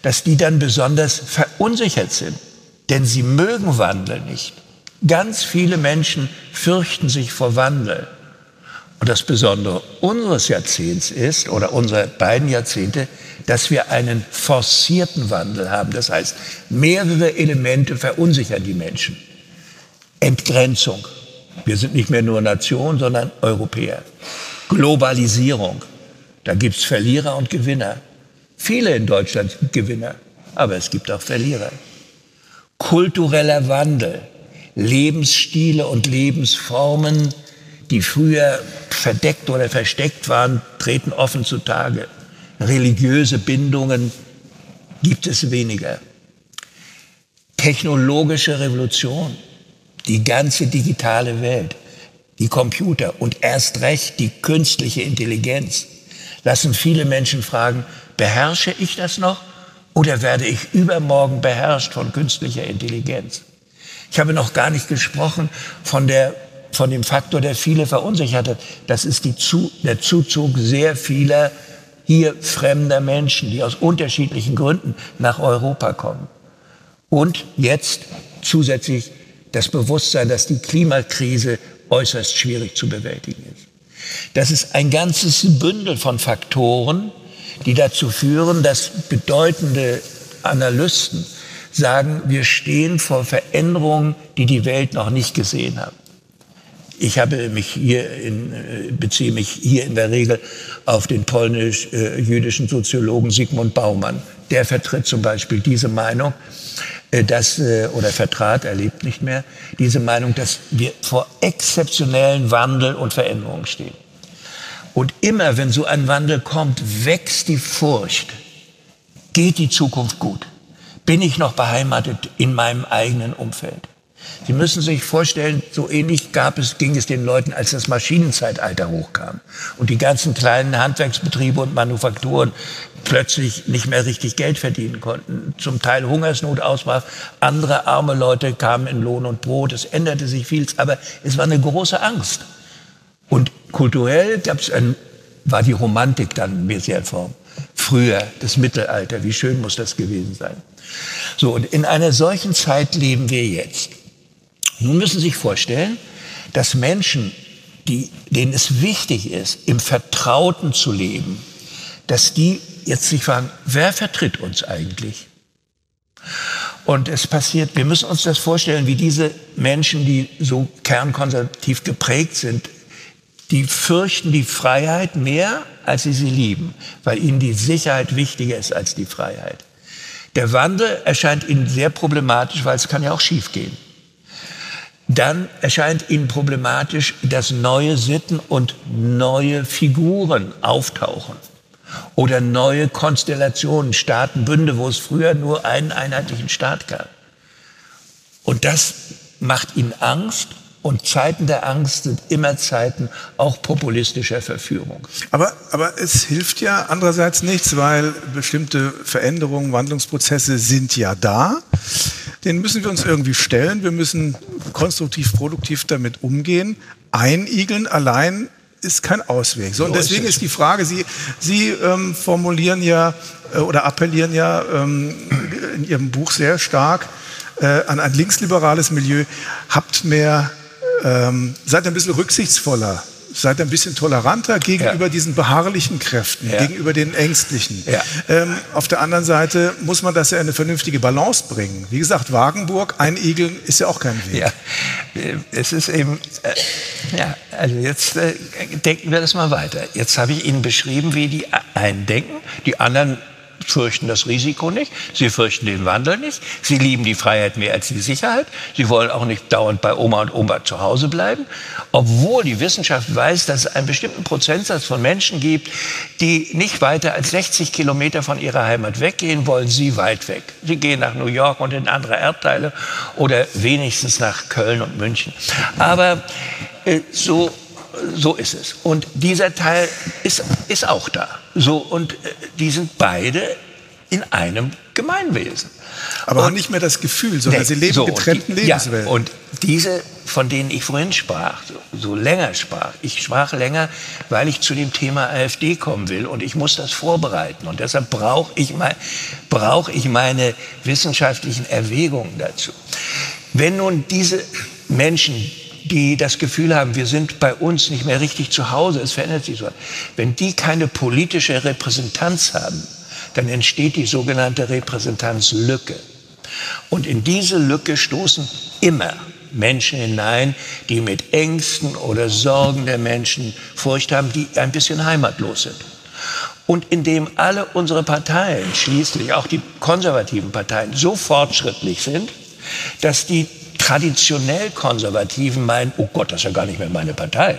dass die dann besonders verunsichert sind, denn sie mögen Wandel nicht. Ganz viele Menschen fürchten sich vor Wandel. Und das Besondere unseres Jahrzehnts ist, oder unserer beiden Jahrzehnte, dass wir einen forcierten Wandel haben. Das heißt, mehrere Elemente verunsichern die Menschen. Entgrenzung. Wir sind nicht mehr nur Nation, sondern Europäer. Globalisierung. Da gibt's Verlierer und Gewinner. Viele in Deutschland sind Gewinner, aber es gibt auch Verlierer. Kultureller Wandel. Lebensstile und Lebensformen, die früher verdeckt oder versteckt waren, treten offen zutage. Religiöse Bindungen gibt es weniger. Technologische Revolution die ganze digitale Welt, die Computer und erst recht die künstliche Intelligenz lassen viele Menschen fragen, beherrsche ich das noch oder werde ich übermorgen beherrscht von künstlicher Intelligenz? Ich habe noch gar nicht gesprochen von, der, von dem Faktor, der viele verunsichert hat. Das ist die Zu, der Zuzug sehr vieler hier fremder Menschen, die aus unterschiedlichen Gründen nach Europa kommen. Und jetzt zusätzlich das Bewusstsein, dass die Klimakrise äußerst schwierig zu bewältigen ist. Das ist ein ganzes Bündel von Faktoren, die dazu führen, dass bedeutende Analysten sagen, wir stehen vor Veränderungen, die die Welt noch nicht gesehen hat. Ich habe mich hier in, äh, beziehe mich hier in der Regel auf den polnisch-jüdischen Soziologen Sigmund Baumann. Der vertritt zum Beispiel diese Meinung, äh, dass, äh, oder vertrat, er lebt nicht mehr, diese Meinung, dass wir vor exzeptionellen Wandel und Veränderungen stehen. Und immer, wenn so ein Wandel kommt, wächst die Furcht. Geht die Zukunft gut? Bin ich noch beheimatet in meinem eigenen Umfeld? Sie müssen sich vorstellen, so ähnlich gab es, ging es den Leuten, als das Maschinenzeitalter hochkam und die ganzen kleinen Handwerksbetriebe und Manufakturen plötzlich nicht mehr richtig Geld verdienen konnten, zum Teil Hungersnot ausbrach, andere arme Leute kamen in Lohn und Brot, es änderte sich viel, aber es war eine große Angst. Und kulturell gab's ein, war die Romantik dann mehr sehr Form. Früher, das Mittelalter, wie schön muss das gewesen sein. So, und in einer solchen Zeit leben wir jetzt. Nun müssen Sie sich vorstellen, dass Menschen, die, denen es wichtig ist, im Vertrauten zu leben, dass die jetzt sich fragen, wer vertritt uns eigentlich? Und es passiert, wir müssen uns das vorstellen, wie diese Menschen, die so kernkonservativ geprägt sind, die fürchten die Freiheit mehr, als sie sie lieben, weil ihnen die Sicherheit wichtiger ist als die Freiheit. Der Wandel erscheint ihnen sehr problematisch, weil es kann ja auch schiefgehen dann erscheint ihnen problematisch, dass neue Sitten und neue Figuren auftauchen oder neue Konstellationen, Staatenbünde, wo es früher nur einen einheitlichen Staat gab. Und das macht ihnen Angst Und Zeiten der Angst sind immer Zeiten auch populistischer Verführung. Aber, aber es hilft ja andererseits nichts, weil bestimmte Veränderungen, Wandlungsprozesse sind ja da. Den müssen wir uns irgendwie stellen. Wir müssen konstruktiv, produktiv damit umgehen. Einigeln allein ist kein Ausweg. So, und deswegen ist die Frage, Sie, Sie ähm, formulieren ja äh, oder appellieren ja ähm, in Ihrem Buch sehr stark äh, an ein linksliberales Milieu. Habt mehr ähm, seid ein bisschen rücksichtsvoller, seid ein bisschen toleranter gegenüber ja. diesen beharrlichen Kräften, ja. gegenüber den Ängstlichen. Ja. Ähm, auf der anderen Seite muss man das ja in eine vernünftige Balance bringen. Wie gesagt, Wagenburg, Einigeln ist ja auch kein Weg. Ja, es ist eben, äh, ja, also jetzt äh, denken wir das mal weiter. Jetzt habe ich Ihnen beschrieben, wie die einen denken, die anderen fürchten das Risiko nicht, sie fürchten den Wandel nicht, sie lieben die Freiheit mehr als die Sicherheit, sie wollen auch nicht dauernd bei Oma und Oma zu Hause bleiben, obwohl die Wissenschaft weiß, dass es einen bestimmten Prozentsatz von Menschen gibt, die nicht weiter als 60 Kilometer von ihrer Heimat weggehen wollen, sie weit weg. Sie gehen nach New York und in andere Erdteile oder wenigstens nach Köln und München. Aber äh, so so ist es. Und dieser Teil ist, ist auch da. So, und äh, die sind beide in einem Gemeinwesen. Aber und, haben nicht mehr das Gefühl, sondern nee, sie leben so, getrennten die, Lebenswelten. Ja, und diese, von denen ich vorhin sprach, so, so, länger sprach, ich sprach länger, weil ich zu dem Thema AfD kommen will und ich muss das vorbereiten. Und deshalb brauche ich, mein, brauch ich meine wissenschaftlichen Erwägungen dazu. Wenn nun diese Menschen die das Gefühl haben, wir sind bei uns nicht mehr richtig zu Hause, es verändert sich so. Wenn die keine politische Repräsentanz haben, dann entsteht die sogenannte Repräsentanzlücke. Und in diese Lücke stoßen immer Menschen hinein, die mit Ängsten oder Sorgen der Menschen Furcht haben, die ein bisschen heimatlos sind. Und indem alle unsere Parteien, schließlich auch die konservativen Parteien, so fortschrittlich sind, dass die traditionell Konservativen meinen, oh Gott, das ist ja gar nicht mehr meine Partei.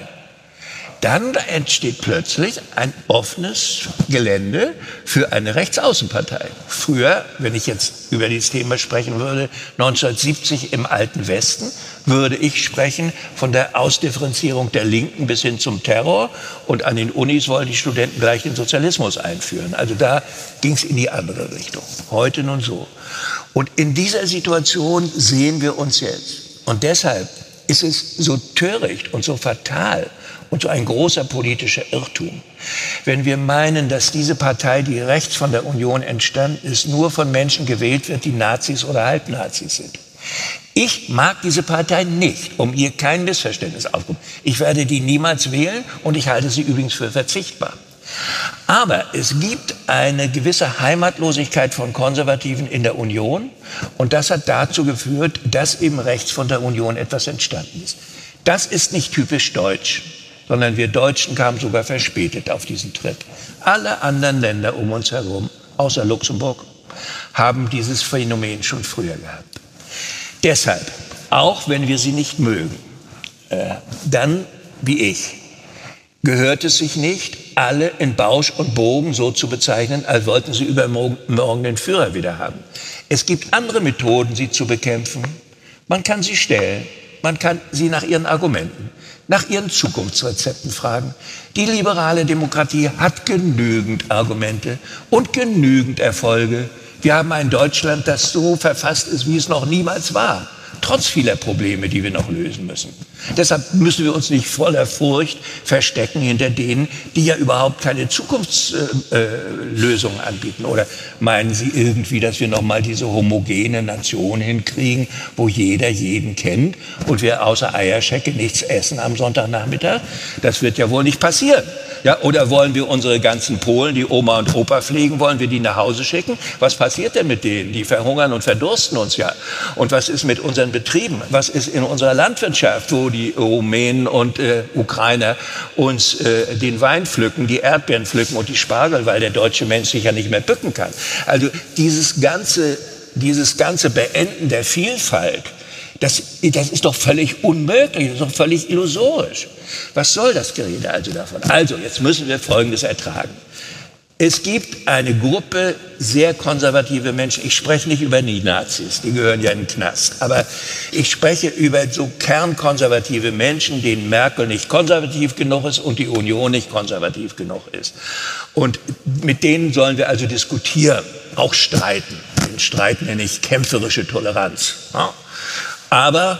Dann entsteht plötzlich ein offenes Gelände für eine Rechtsaußenpartei. Früher, wenn ich jetzt über dieses Thema sprechen würde, 1970 im alten Westen, würde ich sprechen von der Ausdifferenzierung der Linken bis hin zum Terror. Und an den Unis wollen die Studenten gleich den Sozialismus einführen. Also da ging es in die andere Richtung. Heute nun so. Und in dieser Situation sehen wir uns jetzt. Und deshalb ist es so töricht und so fatal und so ein großer politischer Irrtum, wenn wir meinen, dass diese Partei, die rechts von der Union entstanden ist, nur von Menschen gewählt wird, die Nazis oder Halbnazis sind. Ich mag diese Partei nicht, um ihr kein Missverständnis aufzukommen. Ich werde die niemals wählen und ich halte sie übrigens für verzichtbar. Aber es gibt eine gewisse Heimatlosigkeit von Konservativen in der Union und das hat dazu geführt, dass eben rechts von der Union etwas entstanden ist. Das ist nicht typisch deutsch, sondern wir Deutschen kamen sogar verspätet auf diesen Trip. Alle anderen Länder um uns herum, außer Luxemburg, haben dieses Phänomen schon früher gehabt. Deshalb, auch wenn wir sie nicht mögen, äh, dann wie ich, gehört es sich nicht, alle in Bausch und Bogen so zu bezeichnen, als wollten sie übermorgen den Führer wieder haben. Es gibt andere Methoden, sie zu bekämpfen. Man kann sie stellen, man kann sie nach ihren Argumenten, nach ihren Zukunftsrezepten fragen. Die liberale Demokratie hat genügend Argumente und genügend Erfolge. Wir haben ein Deutschland, das so verfasst ist, wie es noch niemals war trotz vieler Probleme, die wir noch lösen müssen. Deshalb müssen wir uns nicht voller Furcht verstecken hinter denen, die ja überhaupt keine Zukunftslösungen äh, anbieten. Oder meinen Sie irgendwie, dass wir noch mal diese homogene Nation hinkriegen, wo jeder jeden kennt und wir außer Eierschecke nichts essen am Sonntagnachmittag? Das wird ja wohl nicht passieren. Ja, oder wollen wir unsere ganzen Polen, die Oma und Opa pflegen, wollen wir die nach Hause schicken? Was passiert denn mit denen? Die verhungern und verdursten uns ja. Und was ist mit unseren Betrieben? Was ist in unserer Landwirtschaft, wo die Rumänen und äh, Ukrainer uns äh, den Wein pflücken, die Erdbeeren pflücken und die Spargel, weil der deutsche Mensch sich ja nicht mehr bücken kann? Also dieses ganze, dieses ganze Beenden der Vielfalt, das, das ist doch völlig unmöglich, das ist doch völlig illusorisch. Was soll das Gerede also davon? Also, jetzt müssen wir Folgendes ertragen. Es gibt eine Gruppe sehr konservative Menschen. Ich spreche nicht über Nazis, die gehören ja in den Knast. Aber ich spreche über so kernkonservative Menschen, denen Merkel nicht konservativ genug ist und die Union nicht konservativ genug ist. Und mit denen sollen wir also diskutieren, auch streiten. Den Streit nenne ich kämpferische Toleranz. Aber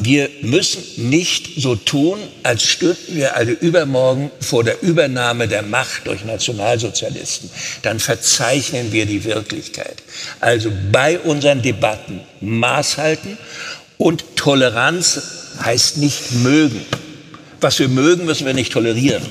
wir müssen nicht so tun, als stünden wir alle übermorgen vor der Übernahme der Macht durch Nationalsozialisten. Dann verzeichnen wir die Wirklichkeit. Also bei unseren Debatten Maß halten und Toleranz heißt nicht mögen. Was wir mögen, müssen wir nicht tolerieren.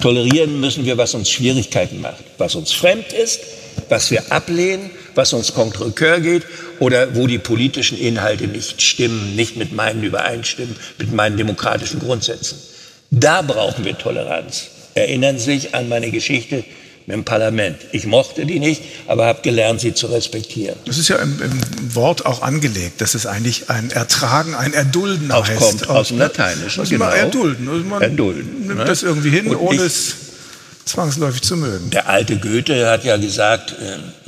Tolerieren müssen wir, was uns Schwierigkeiten macht, was uns fremd ist, was wir ablehnen, was uns contre cœur geht oder wo die politischen Inhalte nicht stimmen, nicht mit meinen übereinstimmen, mit meinen demokratischen Grundsätzen. Da brauchen wir Toleranz. Erinnern Sie sich an meine Geschichte mit dem Parlament. Ich mochte die nicht, aber habe gelernt, sie zu respektieren. Das ist ja im, im, Wort auch angelegt, dass es eigentlich ein Ertragen, ein Erdulden auch heißt. kommt aus, aus dem Lateinischen. Genau. Erdulden. Also man erdulden, nimmt ne? das irgendwie hin, ohne es zwangsläufig zu mögen. Der alte Goethe hat ja gesagt, äh,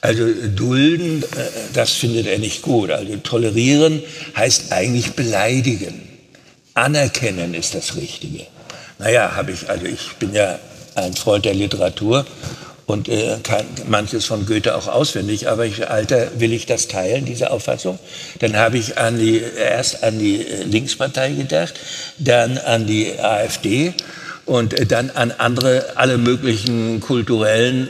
also dulden, äh, das findet er nicht gut. Also tolerieren heißt eigentlich beleidigen. Anerkennen ist das Richtige. Naja, habe ich, also ich bin ja ein Freund der Literatur und äh, kann manches von Goethe auch auswendig, aber ich, Alter, will ich das teilen, diese Auffassung? Dann habe ich an die, erst an die äh, Linkspartei gedacht, dann an die AfD und äh, dann an andere, alle möglichen kulturellen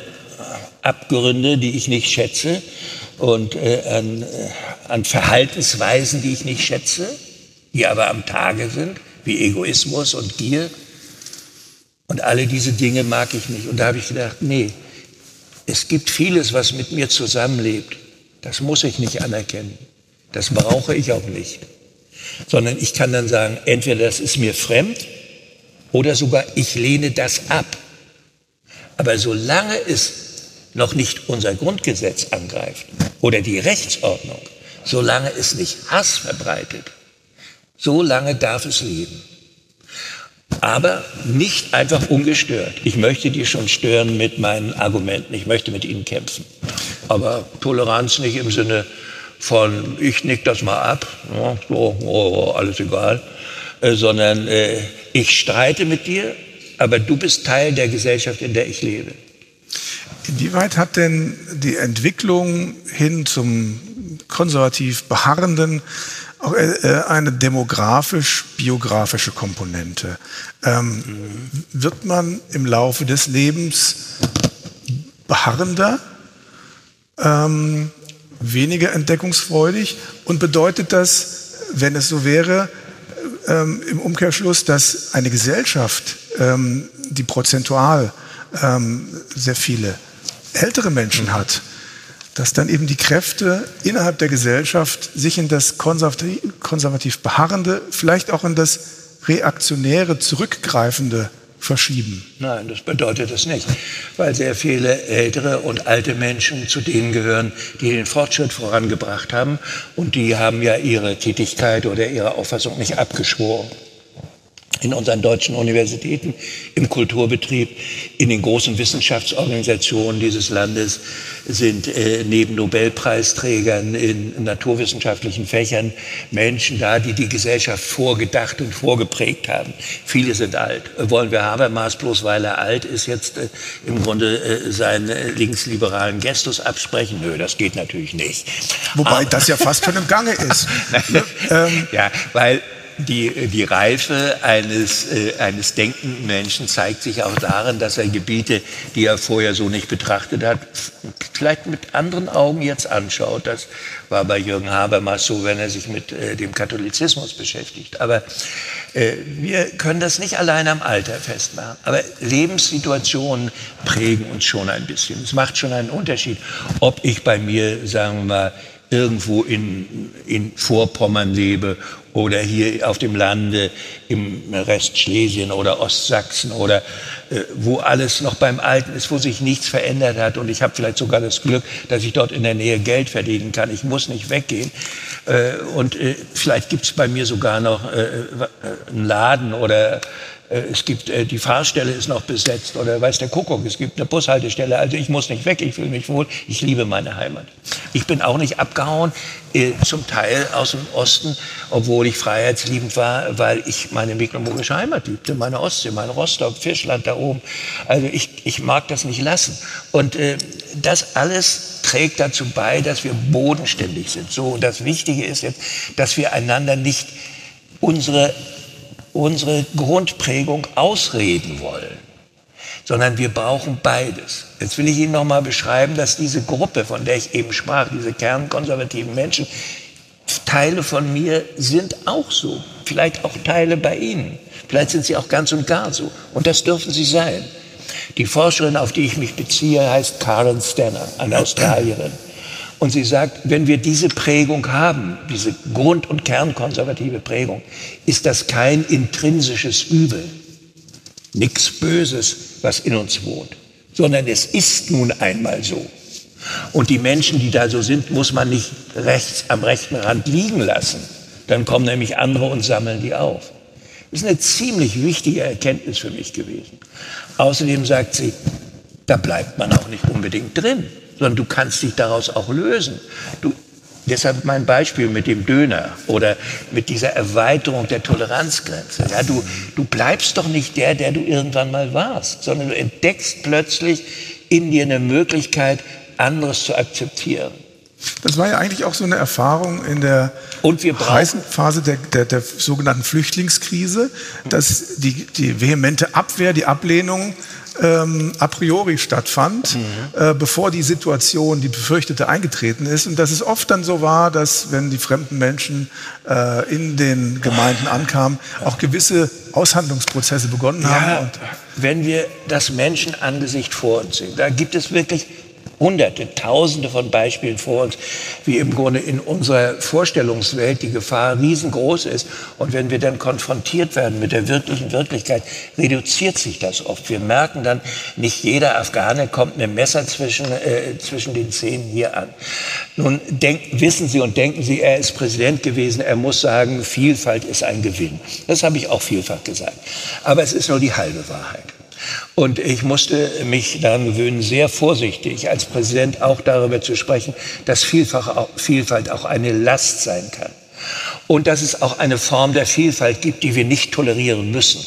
Abgründe, die ich nicht schätze und äh, an, äh, an Verhaltensweisen, die ich nicht schätze, die aber am Tage sind, wie Egoismus und Gier. Und alle diese Dinge mag ich nicht. Und da habe ich gedacht, nee, es gibt vieles, was mit mir zusammenlebt. Das muss ich nicht anerkennen. Das brauche ich auch nicht. Sondern ich kann dann sagen, entweder das ist mir fremd oder sogar ich lehne das ab. Aber solange es noch nicht unser Grundgesetz angreift oder die Rechtsordnung, solange es nicht Hass verbreitet, solange darf es leben. Aber nicht einfach ungestört. Ich möchte die schon stören mit meinen Argumenten. Ich möchte mit ihnen kämpfen. Aber Toleranz nicht im Sinne von, ich nick das mal ab, ja, so, oh, alles egal, äh, sondern äh, ich streite mit dir, aber du bist Teil der Gesellschaft, in der ich lebe. Inwieweit hat denn die Entwicklung hin zum konservativ beharrenden auch äh, äh, eine demografisch-biografische Komponente? Ähm, wird man im Laufe des Lebens beharrender, ähm, weniger entdeckungsfreudig? Und bedeutet das, wenn es so wäre, ähm, im Umkehrschluss, dass eine Gesellschaft, ähm, die prozentual ähm, sehr viele ältere Menschen hat, dass dann eben die Kräfte innerhalb der Gesellschaft sich in das konservativ, konservativ Beharrende, vielleicht auch in das Reaktionäre, Zurückgreifende verschieben. Nein, das bedeutet es nicht, weil sehr viele ältere und alte Menschen zu denen gehören, die den Fortschritt vorangebracht haben und die haben ja ihre Tätigkeit oder ihre Auffassung nicht abgeschworen in unseren deutschen Universitäten, im Kulturbetrieb, in den großen Wissenschaftsorganisationen dieses Landes sind äh, neben Nobelpreisträgern in naturwissenschaftlichen Fächern Menschen da, die die Gesellschaft vorgedacht und vorgeprägt haben. Viele sind alt. Wollen wir Habermas bloß, weil er alt ist, jetzt äh, im Grunde äh, seinen äh, linksliberalen Gestus absprechen? Nö, das geht natürlich nicht. Wobei Aber, das ja fast schon im Gange ist. ähm, ja, weil die, die Reife eines, äh, eines denkenden Menschen zeigt sich auch darin, dass er Gebiete, die er vorher so nicht betrachtet hat, vielleicht mit anderen Augen jetzt anschaut. Das war bei Jürgen Habermas so, wenn er sich mit äh, dem Katholizismus beschäftigt. Aber äh, wir können das nicht allein am Alter festmachen. Aber Lebenssituationen prägen uns schon ein bisschen. Es macht schon einen Unterschied, ob ich bei mir, sagen wir mal, irgendwo in, in Vorpommern lebe oder hier auf dem Lande im Rest Schlesien oder Ostsachsen oder äh, wo alles noch beim Alten ist, wo sich nichts verändert hat. Und ich habe vielleicht sogar das Glück, dass ich dort in der Nähe Geld verdienen kann. Ich muss nicht weggehen. Äh, und äh, vielleicht gibt es bei mir sogar noch äh, äh, einen Laden oder es gibt, äh, die Fahrstelle ist noch besetzt oder weiß der Kuckuck, es gibt eine Bushaltestelle. Also ich muss nicht weg, ich fühle mich wohl, ich liebe meine Heimat. Ich bin auch nicht abgehauen, äh, zum Teil aus dem Osten, obwohl ich freiheitsliebend war, weil ich meine mecklenburgische Heimat liebte, meine Ostsee, mein Rostock, Fischland da oben. Also ich, ich mag das nicht lassen. Und äh, das alles trägt dazu bei, dass wir bodenständig sind. So, und das Wichtige ist jetzt, dass wir einander nicht unsere unsere Grundprägung ausreden wollen, sondern wir brauchen beides. Jetzt will ich Ihnen noch mal beschreiben, dass diese Gruppe, von der ich eben sprach, diese kernkonservativen Menschen, Teile von mir sind auch so. Vielleicht auch Teile bei Ihnen. Vielleicht sind sie auch ganz und gar so. Und das dürfen sie sein. Die Forscherin, auf die ich mich beziehe, heißt Karen Stanner, eine Australierin. Und sie sagt, wenn wir diese Prägung haben, diese grund- und kernkonservative Prägung, ist das kein intrinsisches Übel, nichts Böses, was in uns wohnt, sondern es ist nun einmal so. Und die Menschen, die da so sind, muss man nicht rechts am rechten Rand liegen lassen. Dann kommen nämlich andere und sammeln die auf. Das ist eine ziemlich wichtige Erkenntnis für mich gewesen. Außerdem sagt sie, da bleibt man auch nicht unbedingt drin sondern du kannst dich daraus auch lösen. Du, deshalb mein Beispiel mit dem Döner oder mit dieser Erweiterung der Toleranzgrenze. Ja, du, du bleibst doch nicht der, der du irgendwann mal warst, sondern du entdeckst plötzlich in dir eine Möglichkeit, anderes zu akzeptieren. Das war ja eigentlich auch so eine Erfahrung in der heißen Phase der, der, der, sogenannten Flüchtlingskrise, dass die, die vehemente Abwehr, die Ablehnung ähm, a priori stattfand, mhm. äh, bevor die Situation, die befürchtete, eingetreten ist. Und dass es oft dann so war, dass wenn die fremden Menschen äh, in den Gemeinden ankamen, auch gewisse Aushandlungsprozesse begonnen haben. Ja, wenn wir das Menschenangesicht vor uns sehen, da gibt es wirklich hunderte, tausende von Beispielen vor uns, wie im Grunde in unserer Vorstellungswelt die Gefahr riesengroß ist. Und wenn wir dann konfrontiert werden mit der wirklichen Wirklichkeit, reduziert sich das oft. Wir merken dann, nicht jeder Afghane kommt mit einem Messer zwischen, äh, zwischen den Zähnen hier an. Nun denk, wissen Sie und denken Sie, er ist Präsident gewesen, er muss sagen, Vielfalt ist ein Gewinn. Das habe ich auch vielfach gesagt. Aber es ist nur die halbe Wahrheit. Und ich musste mich daran gewöhnen, sehr vorsichtig als Präsident auch darüber zu sprechen, dass Vielfalt auch eine Last sein kann. Und dass es auch eine Form der Vielfalt gibt, die wir nicht tolerieren müssen.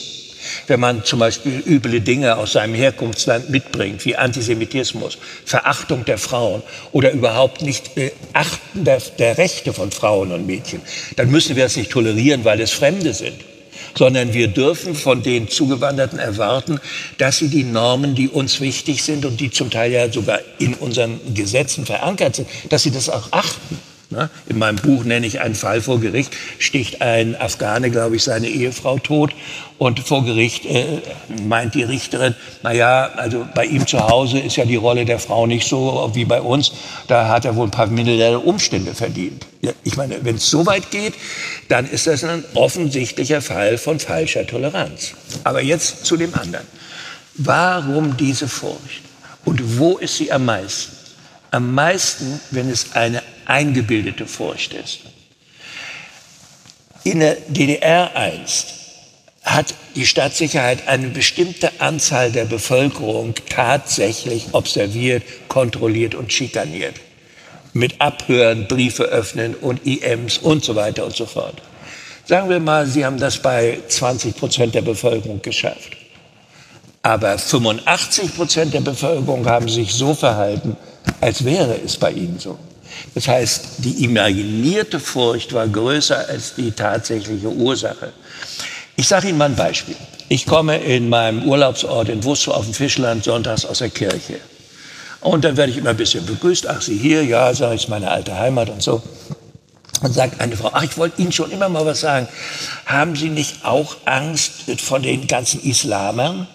Wenn man zum Beispiel üble Dinge aus seinem Herkunftsland mitbringt, wie Antisemitismus, Verachtung der Frauen oder überhaupt nicht Beachten der, der Rechte von Frauen und Mädchen, dann müssen wir es nicht tolerieren, weil es Fremde sind sondern wir dürfen von den Zugewanderten erwarten, dass sie die Normen, die uns wichtig sind und die zum Teil ja sogar in unseren Gesetzen verankert sind, dass sie das auch achten. Ne? In meinem Buch nenne ich einen Fall vor Gericht, sticht ein Afghane, glaube ich, seine Ehefrau tot und vor Gericht äh, meint die Richterin, na ja, also bei ihm zu Hause ist ja die Rolle der Frau nicht so wie bei uns, da hat er wohl ein paar militäre Umstände verdient. Ja, ich meine, wenn es so weit geht, dann ist das ein offensichtlicher Fall von falscher Toleranz. Aber jetzt zu dem anderen. Warum diese Furcht? Und wo ist sie am meisten? Am meisten, wenn es eine eingebildete Furcht ist. In der DDR einst hat die Staatssicherheit eine bestimmte Anzahl der Bevölkerung tatsächlich observiert, kontrolliert und schikaniert. Mit Abhören, Briefe öffnen und IMs und so weiter und so fort. Sagen wir mal, Sie haben das bei 20 Prozent der Bevölkerung geschafft. Aber 85 Prozent der Bevölkerung haben sich so verhalten, als wäre es bei Ihnen so. Das heißt, die imaginierte Furcht war größer als die tatsächliche Ursache. Ich sage Ihnen mal ein Beispiel. Ich komme in meinem Urlaubsort in Wussow auf dem Fischland sonntags aus der Kirche. Und dann werde ich immer ein bisschen begrüßt. Ach, Sie hier? Ja, sage ich, meine alte Heimat und so. Und sagt eine Frau, ach, ich wollte Ihnen schon immer mal was sagen. Haben Sie nicht auch Angst vor den ganzen Islamern?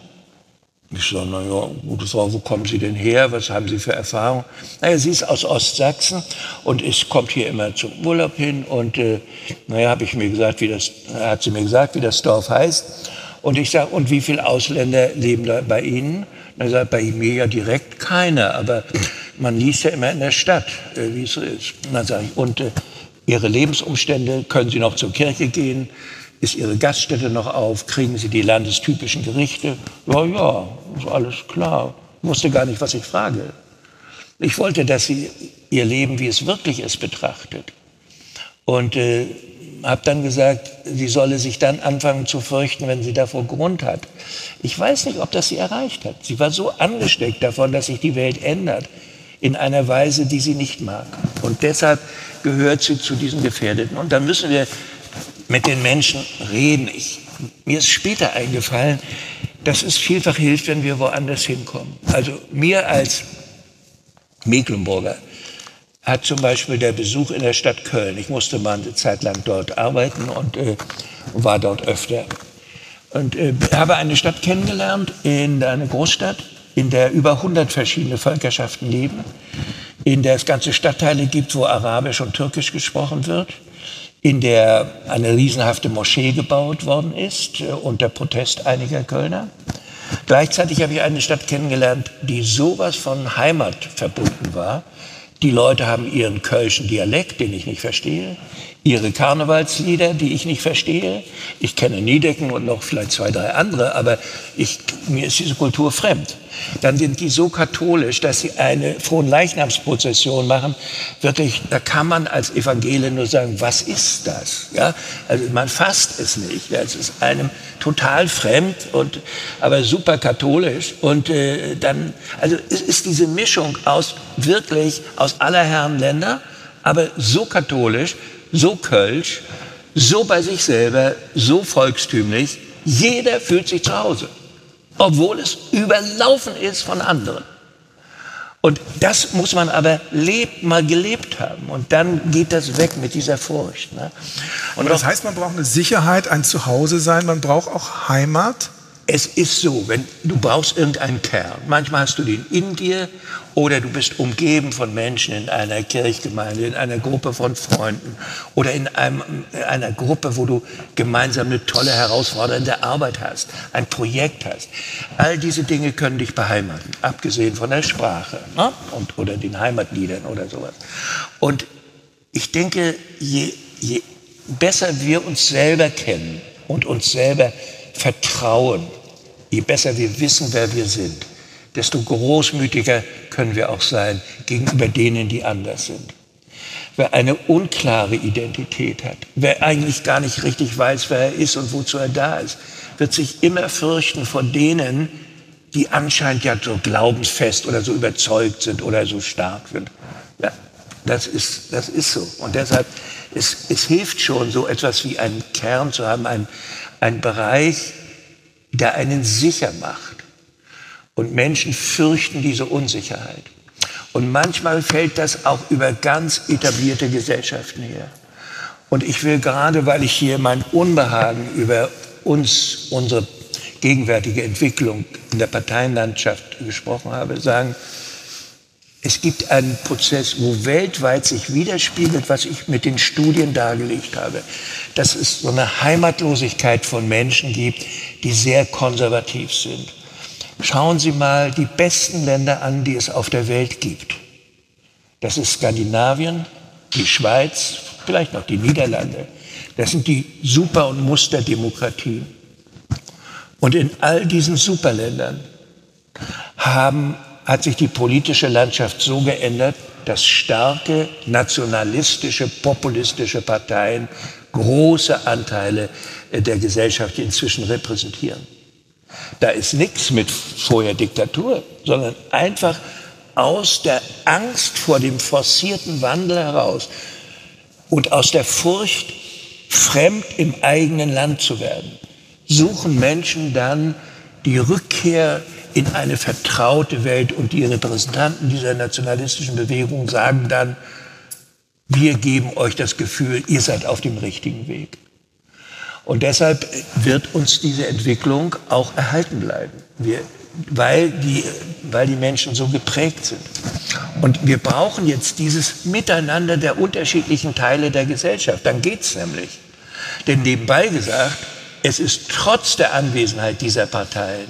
Ich sage, na ja, gute Frau, wo kommen Sie denn her? Was haben Sie für Erfahrungen? Naja, sie ist aus Ostsachsen und ist, kommt hier immer zum Urlaub hin. Und äh, naja, habe ich mir gesagt, wie das, hat sie mir gesagt, wie das Dorf heißt. Und ich sage, und wie viele Ausländer leben da bei Ihnen? Dann sagt bei mir ja direkt keiner, aber man liest ja immer in der Stadt, äh, wie es so ist. Und dann sage ich, und äh, Ihre Lebensumstände, können Sie noch zur Kirche gehen? Ist Ihre Gaststätte noch auf? Kriegen Sie die landestypischen Gerichte? Ja, ja, ist alles klar. Ich wusste gar nicht, was ich frage. Ich wollte, dass sie ihr Leben, wie es wirklich ist, betrachtet. Und äh, habe dann gesagt, sie solle sich dann anfangen zu fürchten, wenn sie davor Grund hat. Ich weiß nicht, ob das sie erreicht hat. Sie war so angesteckt davon, dass sich die Welt ändert, in einer Weise, die sie nicht mag. Und deshalb gehört sie zu diesen Gefährdeten. Und da müssen wir mit den Menschen reden. Ich, mir ist später eingefallen, dass es vielfach hilft, wenn wir woanders hinkommen. Also mir als Mecklenburger hat zum Beispiel der Besuch in der Stadt Köln, ich musste mal eine Zeit lang dort arbeiten und äh, war dort öfter. Und äh, habe eine Stadt kennengelernt, in eine Großstadt, in der über 100 verschiedene Völkerschaften leben, in der es ganze Stadtteile gibt, wo Arabisch und Türkisch gesprochen wird, in der eine riesenhafte Moschee gebaut worden ist, äh, unter Protest einiger Kölner. Gleichzeitig habe ich eine Stadt kennengelernt, die sowas von Heimat verbunden war. Die Leute haben ihren kölschen Dialekt, den ich nicht verstehe, ihre Karnevalslieder, die ich nicht verstehe. Ich kenne Niedecken und noch vielleicht zwei, drei andere, aber ich, mir ist diese Kultur fremd dann sind die so katholisch, dass sie eine Fronleichnamsprozession machen. Wirklich, da kann man als Evangelie nur sagen, was ist das? Ja, also man fasst es nicht. Es ist einem total fremd und aber super katholisch. Und äh, dann, also es ist diese Mischung aus wirklich aus aller Herren Länder, aber so katholisch, so kölsch, so bei sich selber, so volkstümlich. Jeder fühlt sich zu Hause obwohl es überlaufen ist von anderen. Und das muss man aber lebt, mal gelebt haben. Und dann geht das weg mit dieser Furcht. Ne? Und das heißt, man braucht eine Sicherheit, ein Zuhause sein, man braucht auch Heimat? Es ist so, wenn du brauchst irgendeinen Kern. Manchmal hast du den in dir oder du bist umgeben von Menschen in einer Kirchgemeinde, in einer Gruppe von Freunden oder in, einem, in einer Gruppe, wo du gemeinsam eine tolle, herausfordernde Arbeit hast, ein Projekt hast. All diese Dinge können dich beheimaten, abgesehen von der Sprache ne? Und, oder den Heimatliedern oder sowas. Und ich denke, je, je besser wir uns selber kennen und uns selber vertrauen, je besser wir wissen, wer wir sind, desto großmütiger können wir auch sein gegenüber denen, die anders sind. Wer eine unklare Identität hat, wer eigentlich gar nicht richtig weiß, wer er ist und wozu er da ist, wird sich immer fürchten vor denen, die anscheinend ja so glaubensfest oder so überzeugt sind oder so stark sind. Ja, das ist, das ist so. Und deshalb, es, es hilft schon, so etwas wie einen Kern zu haben, einen, einen Bereich, der einen sicher macht. Und Menschen fürchten diese Unsicherheit. Und manchmal fällt das auch über ganz etablierte Gesellschaften her. Und ich will gerade, weil ich hier mein Unbehagen über uns, unsere gegenwärtige Entwicklung in der Parteienlandschaft gesprochen habe, sagen, es gibt einen Prozess, wo weltweit sich widerspiegelt, was ich mit den Studien dargelegt habe, dass es so eine Heimatlosigkeit von Menschen gibt, die sehr konservativ sind. Schauen Sie mal die besten Länder an, die es auf der Welt gibt. Das ist Skandinavien, die Schweiz, vielleicht noch die Niederlande. Das sind die Super- und Musterdemokratien. Und in all diesen Superländern haben hat sich die politische Landschaft so geändert, dass starke nationalistische, populistische Parteien große Anteile äh, der Gesellschaft inzwischen repräsentieren. Da ist nichts mit vorher Diktatur, sondern einfach aus der Angst vor dem forcierten Wandel heraus und aus der Furcht, fremd im eigenen Land zu werden, suchen Menschen dann die Rückkehr in eine vertraute Welt. Und die Repräsentanten dieser nationalistischen Bewegung sagen dann, wir geben euch das Gefühl, ihr seid auf dem richtigen Weg. Und deshalb wird uns diese Entwicklung auch erhalten bleiben, wir, weil, die, weil die Menschen so geprägt sind. Und wir brauchen jetzt dieses Miteinander der unterschiedlichen Teile der Gesellschaft. Dann geht es nämlich. Denn nebenbei gesagt, es ist trotz der Anwesenheit dieser Parteien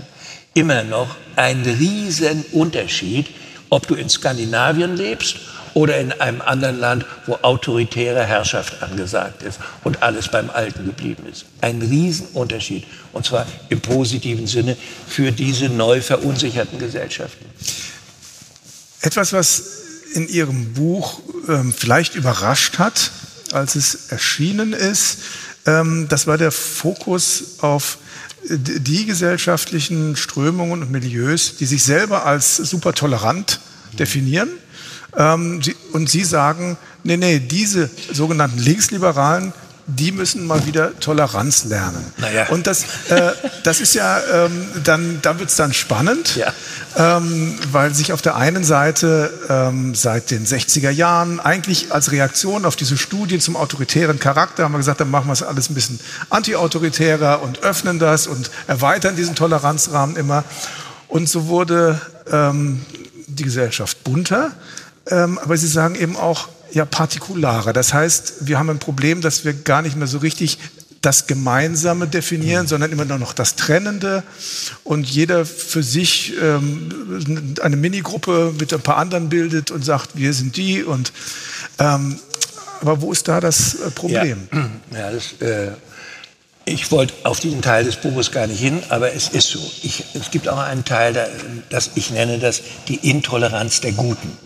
immer noch ein Riesenunterschied, ob du in Skandinavien lebst oder in einem anderen Land, wo autoritäre Herrschaft angesagt ist und alles beim Alten geblieben ist. Ein Riesenunterschied, und zwar im positiven Sinne für diese neu verunsicherten Gesellschaften. Etwas, was in Ihrem Buch ähm, vielleicht überrascht hat, als es erschienen ist, ähm, das war der Fokus auf die gesellschaftlichen Strömungen und Milieus, die sich selber als super tolerant definieren. Ähm, und Sie sagen, nee, nee, diese sogenannten Linksliberalen, die müssen mal wieder Toleranz lernen. Naja. Und das, äh, das ist ja, ähm, dann, da wird es dann spannend, ja. ähm, weil sich auf der einen Seite ähm, seit den 60er Jahren eigentlich als Reaktion auf diese Studien zum autoritären Charakter haben wir gesagt, dann machen wir es alles ein bisschen antiautoritärer und öffnen das und erweitern diesen Toleranzrahmen immer. Und so wurde ähm, die Gesellschaft bunter, ähm, aber Sie sagen eben auch, ja partikularer. Das heißt, wir haben ein Problem, dass wir gar nicht mehr so richtig das Gemeinsame definieren, mhm. sondern immer nur noch das Trennende und jeder für sich ähm, eine Minigruppe mit ein paar anderen bildet und sagt, wir sind die und ähm, aber wo ist da das äh, Problem? Ja, ja das, äh, ich wollte auf diesen Teil des Buches gar nicht hin, aber es ist so. Ich, es gibt auch einen Teil, das ich nenne das die Intoleranz der Guten.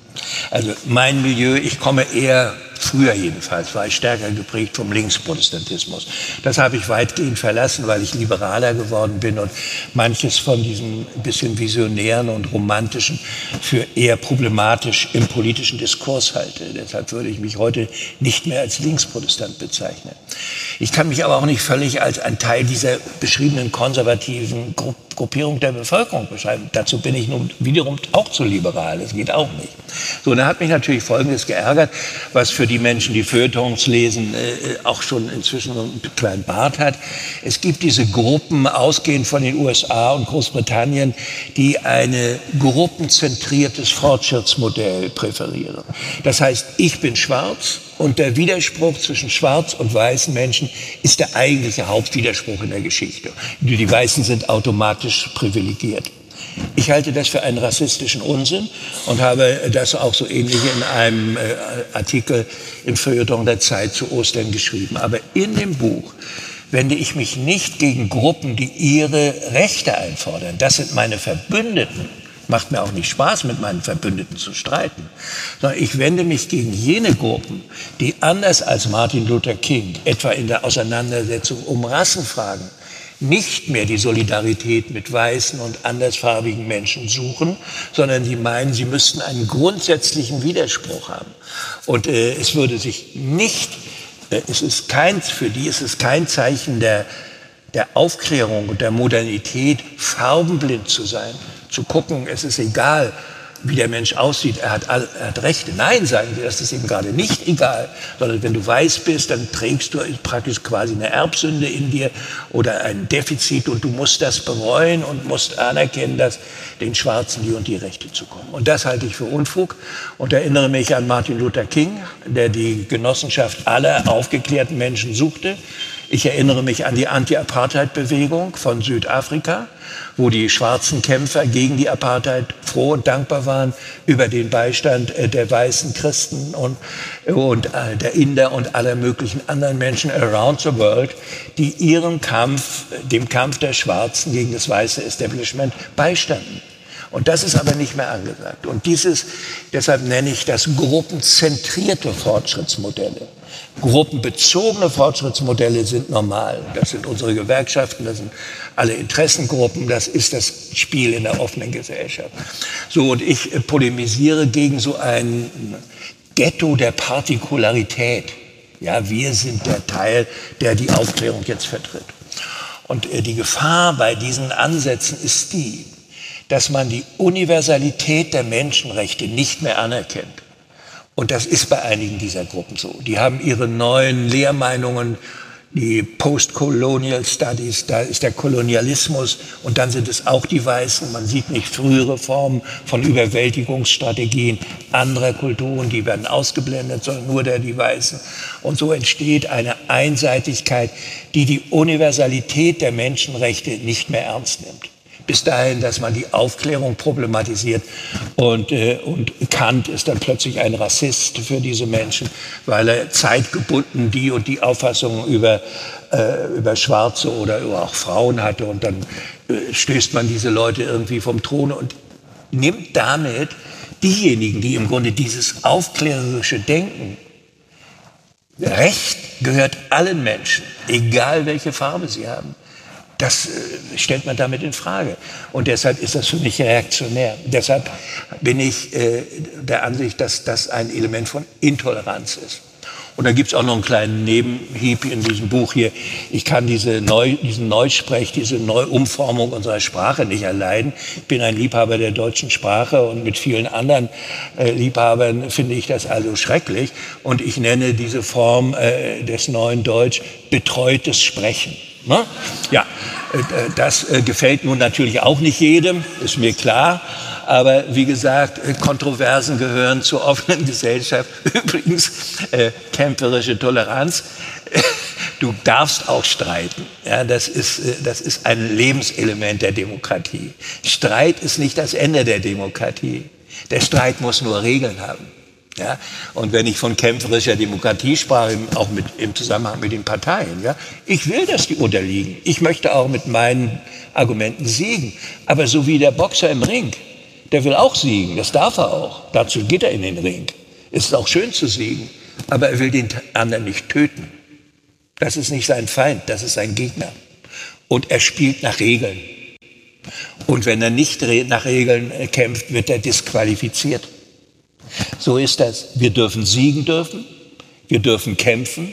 Also mein Milieu, ich komme eher früher jedenfalls, war ich stärker geprägt vom Linksprotestantismus. Das habe ich weitgehend verlassen, weil ich liberaler geworden bin und manches von diesem bisschen visionären und romantischen für eher problematisch im politischen Diskurs halte. Deshalb würde ich mich heute nicht mehr als Linksprotestant bezeichnen. Ich kann mich aber auch nicht völlig als ein Teil dieser beschriebenen konservativen Gruppe Gruppierung der Bevölkerung beschreiben. Dazu bin ich nun wiederum auch zu liberal. Das geht auch nicht. So, da hat mich natürlich Folgendes geärgert, was für die Menschen, die Feuilletons lesen, äh, auch schon inzwischen einen kleinen Bart hat. Es gibt diese Gruppen, ausgehend von den USA und Großbritannien, die ein gruppenzentriertes Fortschrittsmodell präferieren. Das heißt, ich bin schwarz, und der Widerspruch zwischen schwarz und weißen Menschen ist der eigentliche Hauptwiderspruch in der Geschichte. Die Weißen sind automatisch privilegiert. Ich halte das für einen rassistischen Unsinn und habe das auch so ähnlich in einem äh, Artikel im Feuilleton der Zeit zu Ostern geschrieben. Aber in dem Buch wende ich mich nicht gegen Gruppen, die ihre Rechte einfordern. Das sind meine Verbündeten. Macht mir auch nicht Spaß, mit meinen Verbündeten zu streiten. Sondern ich wende mich gegen jene Gruppen, die anders als Martin Luther King, etwa in der Auseinandersetzung um Rassenfragen, nicht mehr die Solidarität mit weißen und andersfarbigen Menschen suchen, sondern sie meinen, sie müssten einen grundsätzlichen Widerspruch haben. Und äh, es würde sich nicht, äh, es ist kein, für die ist es kein Zeichen der, der Aufklärung und der Modernität, farbenblind zu sein, zu gucken, es ist egal, wie der Mensch aussieht, er hat, er hat Rechte. Nein, sagen sie, das ist eben gerade nicht egal, sondern wenn du weiß bist, dann trägst du praktisch quasi eine Erbsünde in dir oder ein Defizit und du musst das bereuen und musst anerkennen, dass den Schwarzen die und die Rechte zukommen. Und das halte ich für Unfug und erinnere mich an Martin Luther King, der die Genossenschaft aller aufgeklärten Menschen suchte. Ich erinnere mich an die Anti-Apartheid-Bewegung von Südafrika wo die schwarzen Kämpfer gegen die Apartheid froh und dankbar waren über den Beistand äh, der weißen Christen und, und äh, der Inder und aller möglichen anderen Menschen around the world, die ihrem Kampf, dem Kampf der Schwarzen gegen das weiße Establishment beistanden. Und das ist aber nicht mehr angesagt. Und dieses, deshalb nenne ich das gruppenzentrierte Fortschrittsmodelle. Gruppenbezogene Fortschrittsmodelle sind normal. Das sind unsere Gewerkschaften, das sind alle Interessengruppen, das ist das Spiel in der offenen Gesellschaft. So, und ich äh, polemisiere gegen so ein Ghetto der Partikularität. Ja, wir sind der Teil, der die Aufklärung jetzt vertritt. Und äh, die Gefahr bei diesen Ansätzen ist die, dass man die Universalität der Menschenrechte nicht mehr anerkennt. Und das ist bei einigen dieser Gruppen so. Die haben ihre neuen Lehrmeinungen, die Postcolonial Studies, da ist der Kolonialismus und dann sind es auch die Weißen. Man sieht nicht frühere Formen von Überwältigungsstrategien anderer Kulturen, die werden ausgeblendet, sondern nur der die Weißen. Und so entsteht eine Einseitigkeit, die die Universalität der Menschenrechte nicht mehr ernst nimmt. Bis dahin, dass man die Aufklärung problematisiert. Und, äh, und Kant ist dann plötzlich ein Rassist für diese Menschen, weil er zeitgebunden die und die Auffassungen über, äh, über Schwarze oder über auch Frauen hatte. Und dann äh, stößt man diese Leute irgendwie vom Throne und nimmt damit diejenigen, die im Grunde dieses aufklärerische Denken Recht gehört allen Menschen, egal welche Farbe sie haben. Das äh, stellt man damit in Frage. Und deshalb ist das für mich reaktionär. Deshalb bin ich äh, der Ansicht, dass das ein Element von Intoleranz ist. Und da gibt es auch noch einen kleinen Nebenhieb in diesem Buch hier. Ich kann diese Neu, diesen Neusprech, diese Neuumformung unserer Sprache nicht erleiden. Ich bin ein Liebhaber der deutschen Sprache und mit vielen anderen äh, Liebhabern finde ich das also schrecklich. Und ich nenne diese Form äh, des neuen Deutsch betreutes Sprechen. Ne? Ja, äh, das äh, gefällt nun natürlich auch nicht jedem, ist mir klar. Aber wie gesagt, äh, Kontroversen gehören zur offenen Gesellschaft. Übrigens, äh, kämpferische Toleranz. Du darfst auch streiten. Ja, das, ist, äh, das ist ein Lebenselement der Demokratie. Streit ist nicht das Ende der Demokratie. Der Streit muss nur Regeln haben. Ja? Und wenn ich von kämpferischer Demokratie sprach, auch mit, im Zusammenhang mit den Parteien, ja? ich will, dass die unterliegen. Ich möchte auch mit meinen Argumenten siegen. Aber so wie der Boxer im Ring, der will auch siegen, das darf er auch. Dazu geht er in den Ring. Es ist auch schön zu siegen, aber er will den anderen nicht töten. Das ist nicht sein Feind, das ist sein Gegner. Und er spielt nach Regeln. Und wenn er nicht nach Regeln äh, kämpft, wird er disqualifiziert. So ist das. Wir dürfen siegen dürfen, wir dürfen kämpfen,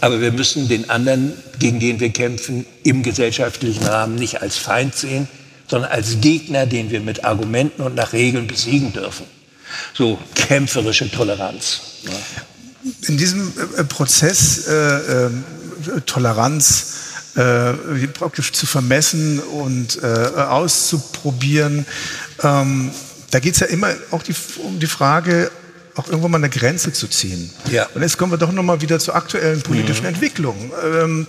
aber wir müssen den anderen, gegen den wir kämpfen, im gesellschaftlichen Rahmen nicht als Feind sehen, sondern als Gegner, den wir mit Argumenten und nach Regeln besiegen dürfen. So kämpferische Toleranz. In diesem äh, Prozess äh, äh, Toleranz äh, praktisch zu vermessen und äh, auszuprobieren, ähm, da geht es ja immer auch die, um die Frage, auch irgendwo mal eine Grenze zu ziehen. Ja. Und jetzt kommen wir doch nochmal wieder zur aktuellen politischen mhm. Entwicklung. Ähm,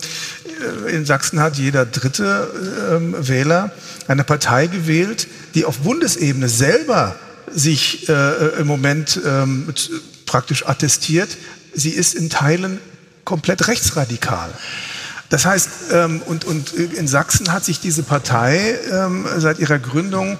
in Sachsen hat jeder dritte ähm, Wähler eine Partei gewählt, die auf Bundesebene selber sich äh, im Moment ähm, praktisch attestiert, sie ist in Teilen komplett rechtsradikal. Das heißt, ähm, und, und in Sachsen hat sich diese Partei ähm, seit ihrer Gründung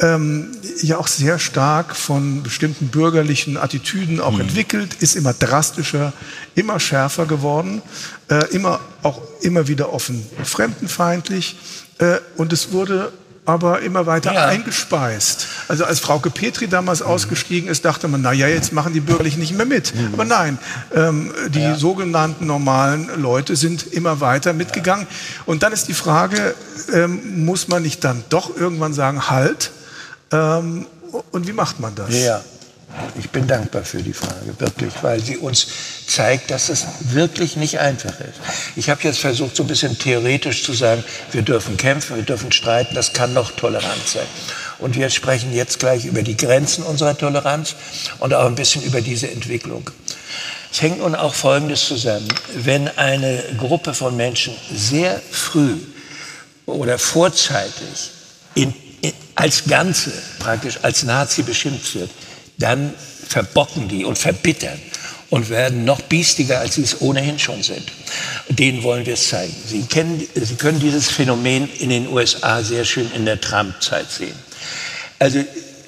ähm, ja auch sehr stark von bestimmten bürgerlichen Attitüden auch mhm. entwickelt, ist immer drastischer, immer schärfer geworden, äh, immer auch immer wieder offen fremdenfeindlich äh, und es wurde aber immer weiter ja. eingespeist. Also als Frauke Petri damals mhm. ausgestiegen ist, dachte man, na ja, jetzt machen die Bürgerlichen nicht mehr mit. Mhm. Aber nein, ähm, die ja. sogenannten normalen Leute sind immer weiter mitgegangen. Und dann ist die Frage, ähm, muss man nicht dann doch irgendwann sagen, halt, ähm, und wie macht man das? Ja, ich bin dankbar für die Frage, wirklich, weil sie uns zeigt, dass es wirklich nicht einfach ist. Ich habe jetzt versucht, so ein bisschen theoretisch zu sagen, wir dürfen kämpfen, wir dürfen streiten, das kann noch tolerant sein. Und wir sprechen jetzt gleich über die Grenzen unserer Toleranz und auch ein bisschen über diese Entwicklung. Es hängt nun auch Folgendes zusammen. Wenn eine Gruppe von Menschen sehr früh oder vorzeitig in als Ganze praktisch als Nazi beschimpft wird, dann verbocken die und verbittern und werden noch biestiger, als sie es ohnehin schon sind. Denen wollen wir es zeigen. Sie, kennen, sie können dieses Phänomen in den USA sehr schön in der Trump-Zeit sehen. Also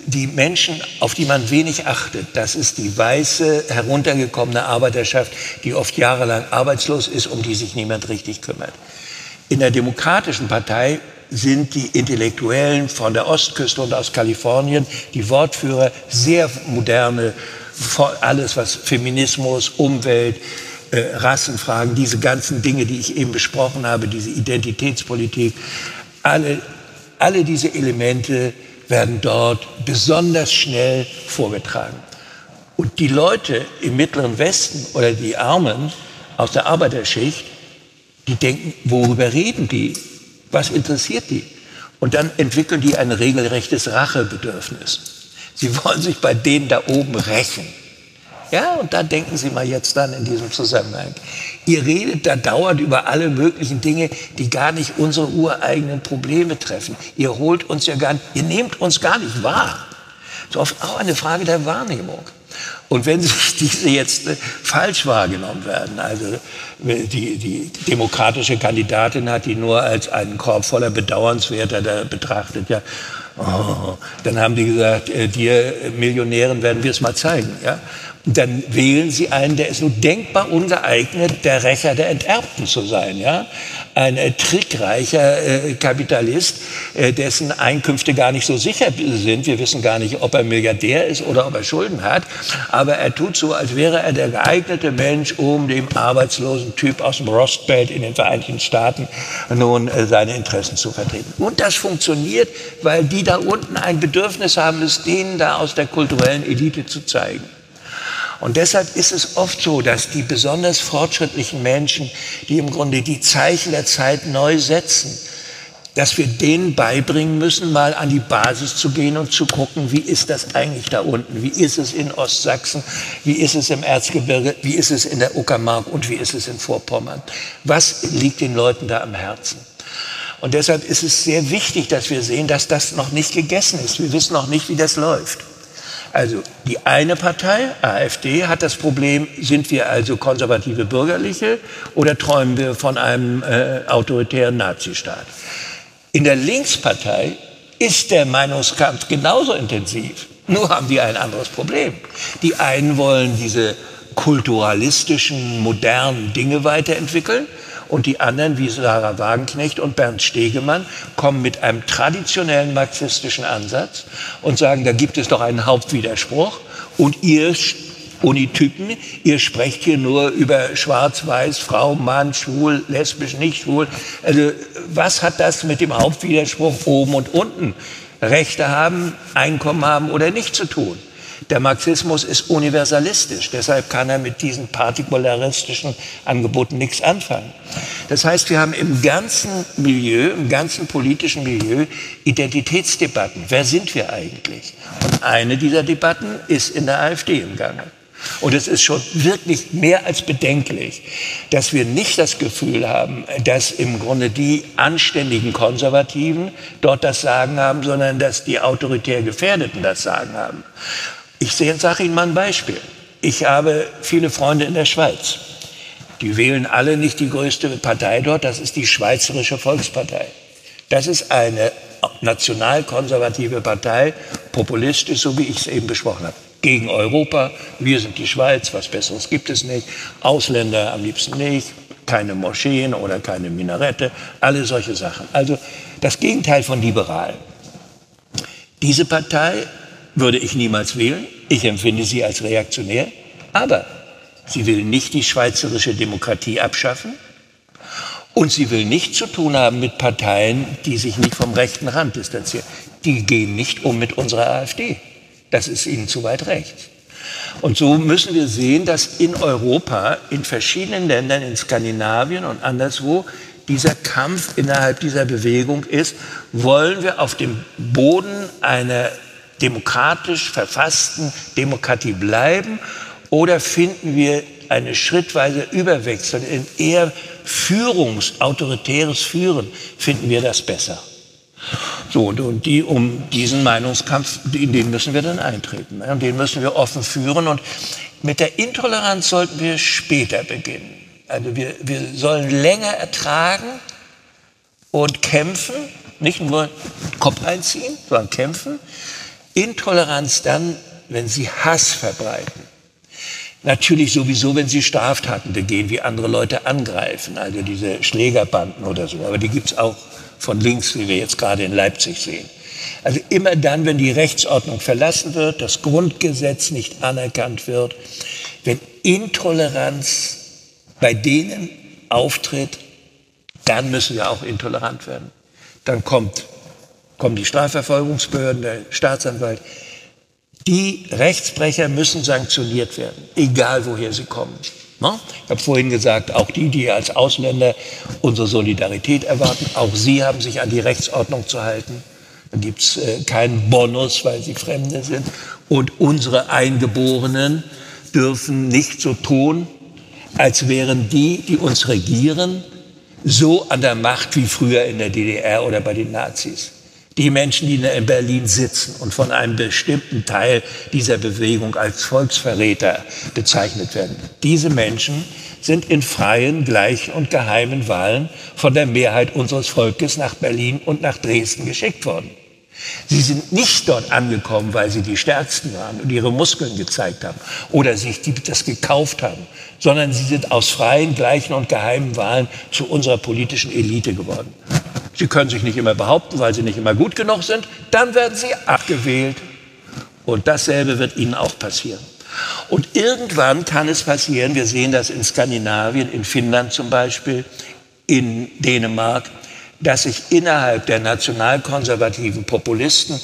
die Menschen, auf die man wenig achtet, das ist die weiße, heruntergekommene Arbeiterschaft, die oft jahrelang arbeitslos ist, um die sich niemand richtig kümmert. In der Demokratischen Partei sind die Intellektuellen von der Ostküste und aus Kalifornien, die Wortführer, sehr moderne, alles was Feminismus, Umwelt, äh, Rassenfragen, diese ganzen Dinge, die ich eben besprochen habe, diese Identitätspolitik, alle, alle diese Elemente werden dort besonders schnell vorgetragen. Und die Leute im Mittleren Westen oder die Armen aus der Arbeiterschicht, die denken, worüber reden die? Was interessiert die? Und dann entwickeln die ein regelrechtes Rachebedürfnis. Sie wollen sich bei denen da oben rächen. Ja, und da denken Sie mal jetzt dann in diesem Zusammenhang. Ihr redet da dauernd über alle möglichen Dinge, die gar nicht unsere ureigenen Probleme treffen. Ihr holt uns ja gar nicht, ihr nehmt uns gar nicht wahr. So oft auch eine Frage der Wahrnehmung. Und wenn sich diese jetzt äh, falsch wahrgenommen werden, also die, die demokratische Kandidatin hat die nur als einen Korb voller Bedauernswerter da betrachtet, ja, oh, dann haben die gesagt, äh, dir Millionären werden wir es mal zeigen, ja dann wählen sie einen, der ist nur denkbar ungeeignet, der Rächer der Enterbten zu sein. Ja? Ein äh, trickreicher äh, Kapitalist, äh, dessen Einkünfte gar nicht so sicher sind. Wir wissen gar nicht, ob er Milliardär ist oder ob er Schulden hat. Aber er tut so, als wäre er der geeignete Mensch, um dem arbeitslosen Typ aus dem Rostbelt in den Vereinigten Staaten nun äh, seine Interessen zu vertreten. Und das funktioniert, weil die da unten ein Bedürfnis haben, es denen da aus der kulturellen Elite zu zeigen. Und deshalb ist es oft so, dass die besonders fortschrittlichen Menschen, die im Grunde die Zeichen der Zeit neu setzen, dass wir denen beibringen müssen, mal an die Basis zu gehen und zu gucken, wie ist das eigentlich da unten? Wie ist es in Ostsachsen? Wie ist es im Erzgebirge? Wie ist es in der Uckermark? Und wie ist es in Vorpommern? Was liegt den Leuten da am Herzen? Und deshalb ist es sehr wichtig, dass wir sehen, dass das noch nicht gegessen ist. Wir wissen noch nicht, wie das läuft. Also die eine Partei, AfD, hat das Problem, sind wir also konservative Bürgerliche oder träumen wir von einem äh, autoritären Nazistaat? In der Linkspartei ist der Meinungskampf genauso intensiv. Nur haben die ein anderes Problem. Die einen wollen diese kulturalistischen, modernen Dinge weiterentwickeln und die anderen, wie Sarah Wagenknecht und Bernd Stegemann, kommen mit einem traditionellen marxistischen Ansatz und sagen, da gibt es doch einen Hauptwiderspruch und ihr Unitypen, ihr sprecht hier nur über Schwarz-Weiß, Frau, Mann, schwul, lesbisch, nicht schwul. Also was hat das mit dem Hauptwiderspruch oben und unten, Rechte haben, Einkommen haben oder nicht zu tun? Der Marxismus ist universalistisch, deshalb kann er mit diesen partikularistischen Angeboten nichts anfangen. Das heißt, wir haben im ganzen Milieu, im ganzen politischen Milieu Identitätsdebatten. Wer sind wir eigentlich? Und eine dieser Debatten ist in der AfD im Gange. Und es ist schon wirklich mehr als bedenklich, dass wir nicht das Gefühl haben, dass im Grunde die anständigen Konservativen dort das Sagen haben, sondern dass die autoritär Gefährdeten das Sagen haben. Ich sage Ihnen mal ein Beispiel. Ich habe viele Freunde in der Schweiz. Die wählen alle nicht die größte Partei dort, das ist die Schweizerische Volkspartei. Das ist eine nationalkonservative Partei, populistisch, so wie ich es eben besprochen habe. Gegen Europa, wir sind die Schweiz, was Besseres gibt es nicht. Ausländer am liebsten nicht, keine Moscheen oder keine Minarette, alle solche Sachen. Also das Gegenteil von liberal. Diese Partei würde ich niemals wählen. Ich empfinde sie als reaktionär. Aber sie will nicht die schweizerische Demokratie abschaffen. Und sie will nichts zu tun haben mit Parteien, die sich nicht vom rechten Rand distanzieren. Die gehen nicht um mit unserer AfD. Das ist ihnen zu weit rechts. Und so müssen wir sehen, dass in Europa, in verschiedenen Ländern, in Skandinavien und anderswo, dieser Kampf innerhalb dieser Bewegung ist, wollen wir auf dem Boden einer demokratisch verfassten Demokratie bleiben oder finden wir eine schrittweise Überwechsel in eher Führungs-, autoritäres Führen, finden wir das besser. So, und die, um diesen Meinungskampf, in den müssen wir dann eintreten. Und den müssen wir offen führen. Und mit der Intoleranz sollten wir später beginnen. Also wir, wir sollen länger ertragen und kämpfen, nicht nur Kopf einziehen, sondern kämpfen, Intoleranz dann, wenn sie Hass verbreiten. Natürlich sowieso, wenn sie Straftaten begehen, wie andere Leute angreifen, also diese Schlägerbanden oder so. Aber die gibt es auch von links, wie wir jetzt gerade in Leipzig sehen. Also immer dann, wenn die Rechtsordnung verlassen wird, das Grundgesetz nicht anerkannt wird, wenn Intoleranz bei denen auftritt, dann müssen wir auch intolerant werden. Dann kommt kommen die Strafverfolgungsbehörden, der Staatsanwalt. Die Rechtsbrecher müssen sanktioniert werden, egal woher sie kommen. Ich habe vorhin gesagt, auch die, die als Ausländer unsere Solidarität erwarten, auch sie haben sich an die Rechtsordnung zu halten. Da gibt es äh, keinen Bonus, weil sie Fremde sind. Und unsere Eingeborenen dürfen nicht so tun, als wären die, die uns regieren, so an der Macht wie früher in der DDR oder bei den Nazis. Die Menschen, die in Berlin sitzen und von einem bestimmten Teil dieser Bewegung als Volksverräter bezeichnet werden, diese Menschen sind in freien, gleichen und geheimen Wahlen von der Mehrheit unseres Volkes nach Berlin und nach Dresden geschickt worden. Sie sind nicht dort angekommen, weil sie die Stärksten waren und ihre Muskeln gezeigt haben oder sich das gekauft haben, sondern sie sind aus freien, gleichen und geheimen Wahlen zu unserer politischen Elite geworden. Sie können sich nicht immer behaupten, weil sie nicht immer gut genug sind. Dann werden sie abgewählt. Und dasselbe wird ihnen auch passieren. Und irgendwann kann es passieren, wir sehen das in Skandinavien, in Finnland zum Beispiel, in Dänemark, dass sich innerhalb der nationalkonservativen Populisten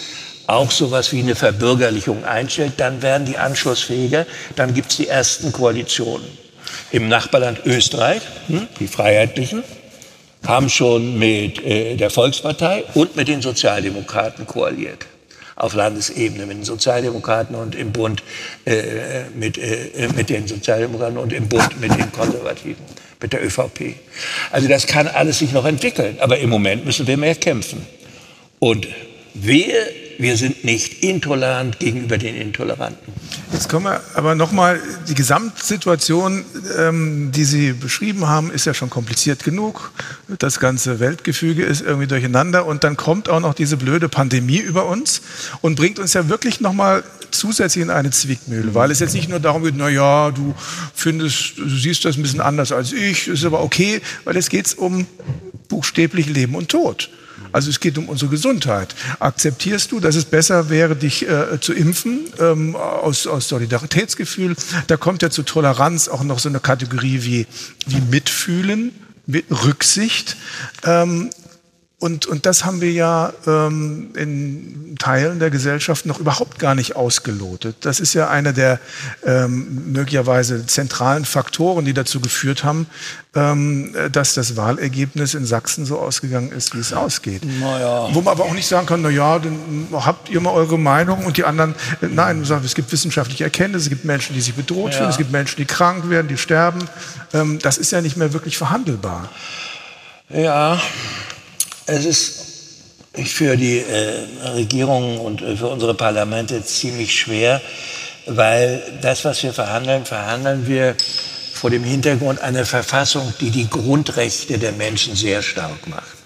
auch sowas wie eine Verbürgerlichung einstellt, dann werden die anschlussfähiger, dann gibt es die ersten Koalitionen. Im Nachbarland Österreich, hm, die Freiheitlichen, haben schon mit äh, der Volkspartei und mit den Sozialdemokraten koaliert. Auf Landesebene mit den Sozialdemokraten und im Bund äh, mit, äh, mit den Sozialdemokraten und im Bund mit den Konservativen mit der ÖVP. Also das kann alles sich noch entwickeln, aber im Moment müssen wir mehr kämpfen. Und wir, wir sind nicht intolerant gegenüber den Intoleranten. Jetzt kommen wir aber nochmal, die Gesamtsituation, ähm, die Sie beschrieben haben, ist ja schon kompliziert genug. Das ganze Weltgefüge ist irgendwie durcheinander und dann kommt auch noch diese blöde Pandemie über uns und bringt uns ja wirklich nochmal zusätzlich in eine Zwickmühle, weil es jetzt nicht nur darum geht, na ja, du findest, du siehst das ein bisschen anders als ich, ist aber okay, weil es geht um buchstäblich Leben und Tod. Also es geht um unsere Gesundheit. Akzeptierst du, dass es besser wäre, dich äh, zu impfen ähm, aus, aus Solidaritätsgefühl? Da kommt ja zu Toleranz auch noch so eine Kategorie wie, wie Mitfühlen, mit Rücksicht. Ähm, und, und das haben wir ja ähm, in Teilen der Gesellschaft noch überhaupt gar nicht ausgelotet. Das ist ja einer der ähm, möglicherweise zentralen Faktoren, die dazu geführt haben, ähm, dass das Wahlergebnis in Sachsen so ausgegangen ist, wie es ausgeht. Naja. Wo man aber auch nicht sagen kann, na ja, dann habt ihr mal eure Meinung und die anderen, äh, nein, sagt, es gibt wissenschaftliche Erkenntnisse, es gibt Menschen, die sich bedroht ja. fühlen, es gibt Menschen, die krank werden, die sterben. Ähm, das ist ja nicht mehr wirklich verhandelbar. Ja, es ist für die äh, Regierungen und äh, für unsere Parlamente ziemlich schwer, weil das, was wir verhandeln, verhandeln wir vor dem Hintergrund einer Verfassung, die die Grundrechte der Menschen sehr stark macht.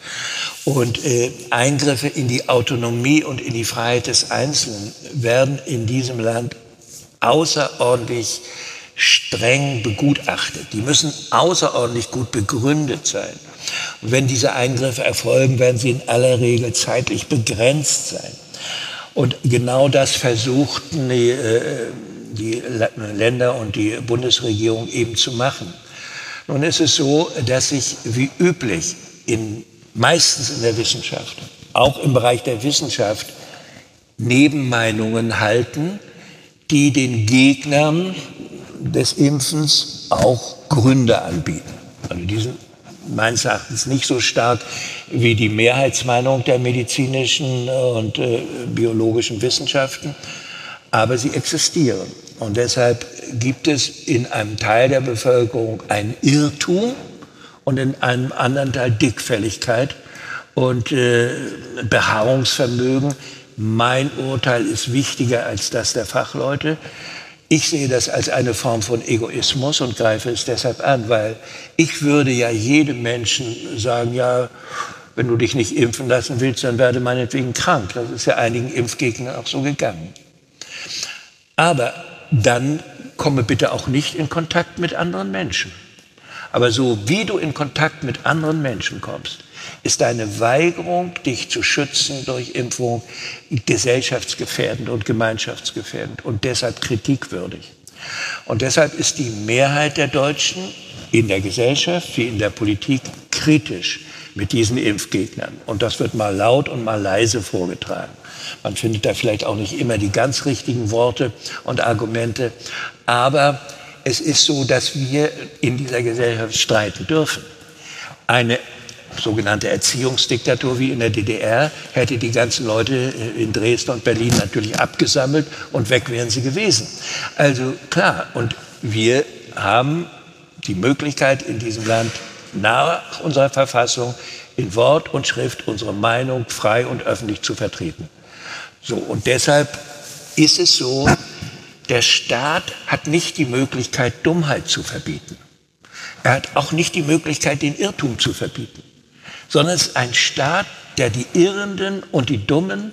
Und äh, Eingriffe in die Autonomie und in die Freiheit des Einzelnen werden in diesem Land außerordentlich streng begutachtet. Die müssen außerordentlich gut begründet sein. Und wenn diese Eingriffe erfolgen, werden sie in aller Regel zeitlich begrenzt sein. Und genau das versuchten die, äh, die Länder und die Bundesregierung eben zu machen. Nun ist es so, dass sich wie üblich in, meistens in der Wissenschaft, auch im Bereich der Wissenschaft, Nebenmeinungen halten, die den Gegnern des Impfens auch Gründe anbieten. Also diese meines Erachtens nicht so stark wie die Mehrheitsmeinung der medizinischen und äh, biologischen Wissenschaften, aber sie existieren. Und deshalb gibt es in einem Teil der Bevölkerung ein Irrtum und in einem anderen Teil Dickfälligkeit und äh, Beharrungsvermögen. Mein Urteil ist wichtiger als das der Fachleute. Ich sehe das als eine Form von Egoismus und greife es deshalb an, weil ich würde ja jedem Menschen sagen, ja, wenn du dich nicht impfen lassen willst, dann werde meinetwegen krank. Das ist ja einigen Impfgegnern auch so gegangen. Aber dann komme bitte auch nicht in Kontakt mit anderen Menschen. Aber so wie du in Kontakt mit anderen Menschen kommst, ist deine Weigerung, dich zu schützen durch Impfung, gesellschaftsgefährdend und gemeinschaftsgefährdend und deshalb kritikwürdig. Und deshalb ist die Mehrheit der Deutschen in der Gesellschaft wie in der Politik kritisch mit diesen Impfgegnern. Und das wird mal laut und mal leise vorgetragen. Man findet da vielleicht auch nicht immer die ganz richtigen Worte und Argumente. Aber es ist so, dass wir in dieser Gesellschaft streiten dürfen. Eine sogenannte Erziehungsdiktatur wie in der DDR, hätte die ganzen Leute äh, in Dresden und Berlin natürlich abgesammelt und weg wären sie gewesen. Also klar, und wir haben die Möglichkeit in diesem Land nach unserer Verfassung in Wort und Schrift unsere Meinung frei und öffentlich zu vertreten. So, und deshalb ist es so, der Staat hat nicht die Möglichkeit, Dummheit zu verbieten. Er hat auch nicht die Möglichkeit, den Irrtum zu verbieten, sondern es ist ein Staat, der die Irrenden und die Dummen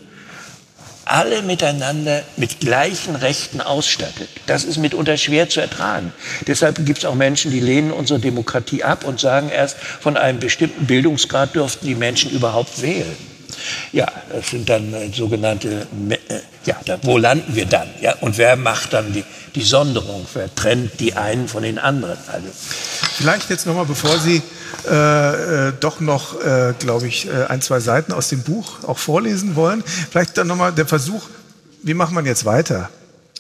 alle miteinander mit gleichen Rechten ausstattet. Das ist mitunter schwer zu ertragen. Deshalb gibt es auch Menschen, die lehnen unsere Demokratie ab und sagen erst, von einem bestimmten Bildungsgrad dürften die Menschen überhaupt wählen. Ja, das sind dann äh, sogenannte, äh, ja, wo landen wir dann? Ja, und wer macht dann die, die Sonderung? Wer trennt die einen von den anderen? Also. Vielleicht jetzt nochmal, bevor Sie äh, äh, doch noch, äh, glaube ich, äh, ein, zwei Seiten aus dem Buch auch vorlesen wollen. Vielleicht dann nochmal der Versuch, wie macht man jetzt weiter?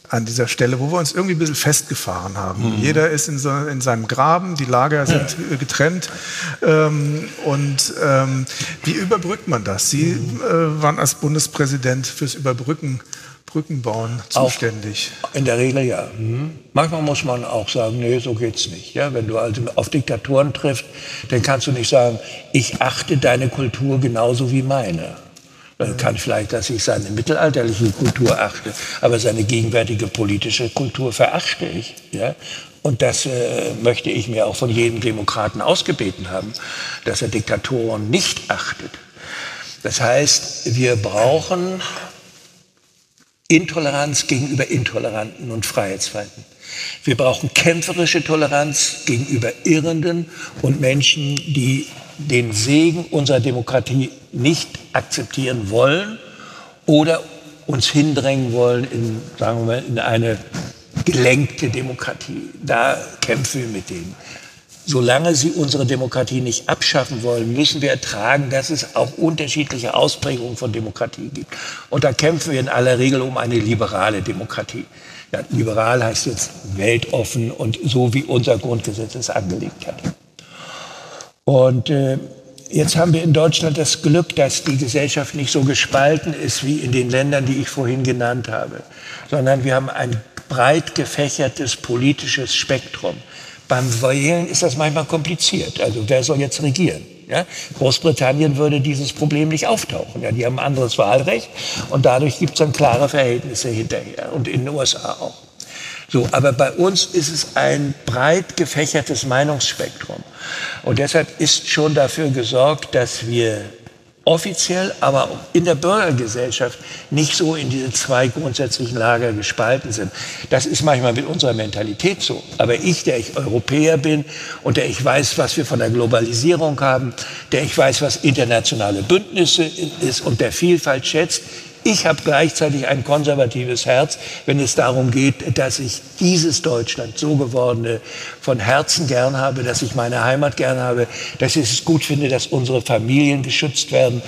An dieser Stelle, wo wir uns irgendwie ein bisschen festgefahren haben. Mhm. Jeder ist in, so, in, seinem Graben, die Lager sind ja. getrennt. Ähm, und ähm, wie überbrückt man das? Sie mhm. äh, waren als Bundespräsident fürs Überbrücken Brückenbauen zuständig? Auch in der Regel ja. Mhm. Manchmal muss man auch sagen, nee, so geht's nicht. Ja, wenn du also auf Diktatoren triffst, dann kannst du nicht sagen, ich achte deine Kultur genauso wie meine. Man kann vielleicht, dass ich seine mittelalterliche Kultur achte, aber seine gegenwärtige politische Kultur verachte ich. Ja? Und das äh, möchte ich mir auch von jedem Demokraten ausgebeten haben, dass er Diktatoren nicht achtet. Das heißt, wir brauchen Intoleranz gegenüber Intoleranten und Freiheitsfeinden. Wir brauchen kämpferische Toleranz gegenüber Irrenden und Menschen, die den Segen unserer Demokratie nicht akzeptieren wollen oder uns hindrängen wollen in, sagen wir mal, in eine gelenkte Demokratie. Da kämpfen wir mit denen solange sie unsere Demokratie nicht abschaffen wollen, müssen wir ertragen, dass es auch unterschiedliche Ausprägungen von Demokratie gibt. Und da kämpfen wir in aller Regel um eine liberale Demokratie. Ja, liberal heißt jetzt weltoffen und so wie unser Grundgesetz es angelegt hat. Und äh, jetzt haben wir in Deutschland das Glück, dass die Gesellschaft nicht so gespalten ist wie in den Ländern, die ich vorhin genannt habe, sondern wir haben ein breit gefächertes politisches Spektrum. Beim Wählen ist das manchmal kompliziert. Also wer soll jetzt regieren? Ja? Großbritannien würde dieses Problem nicht auftauchen. Ja? Die haben ein anderes Wahlrecht und dadurch gibt es dann klare Verhältnisse hinterher und in den USA auch. So, aber bei uns ist es ein breit gefächertes Meinungsspektrum. Und deshalb ist schon dafür gesorgt, dass wir offiziell, aber auch in der Bürgergesellschaft nicht so in diese zwei grundsätzlichen Lager gespalten sind. Das ist manchmal mit unserer Mentalität so. Aber ich, der ich Europäer bin und der ich weiß, was wir von der Globalisierung haben, der ich weiß, was internationale Bündnisse ist und der Vielfalt schätzt, ich habe gleichzeitig ein konservatives Herz, wenn es darum geht, dass ich dieses Deutschland, so gewordene, von Herzen gern habe, dass ich meine Heimat gern habe, dass ich es gut finde, dass unsere Familien geschützt werden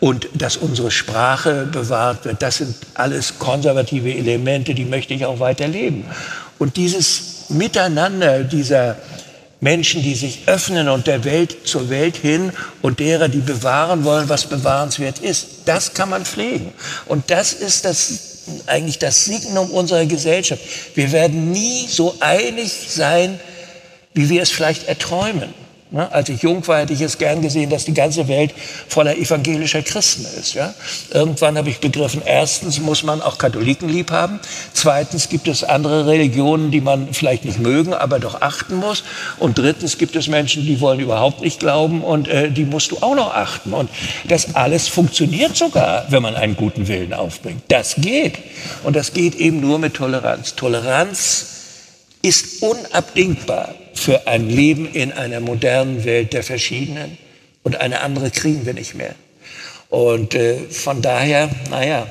und dass unsere Sprache bewahrt wird. Das sind alles konservative Elemente, die möchte ich auch weiterleben. Und dieses Miteinander, dieser Menschen, die sich öffnen und der Welt zur Welt hin und derer, die bewahren wollen, was bewahrenswert ist. Das kann man pflegen. Und das ist das, eigentlich das Signum unserer Gesellschaft. Wir werden nie so einig sein, wie wir es vielleicht erträumen. Ne? Als ich jung war, hätte ich es gern gesehen, dass die ganze Welt voller evangelischer Christen ist. Ja? Irgendwann habe ich begriffen, erstens muss man auch Katholiken lieb haben. Zweitens gibt es andere Religionen, die man vielleicht nicht mögen, aber doch achten muss. Und drittens gibt es Menschen, die wollen überhaupt nicht glauben und äh, die musst du auch noch achten. Und das alles funktioniert sogar, wenn man einen guten Willen aufbringt. Das geht. Und das geht eben nur mit Toleranz. Toleranz ist unabdingbar für ein Leben in einer modernen Welt der Verschiedenen. Und eine andere kriegen wir nicht mehr. Und äh, von daher, naja,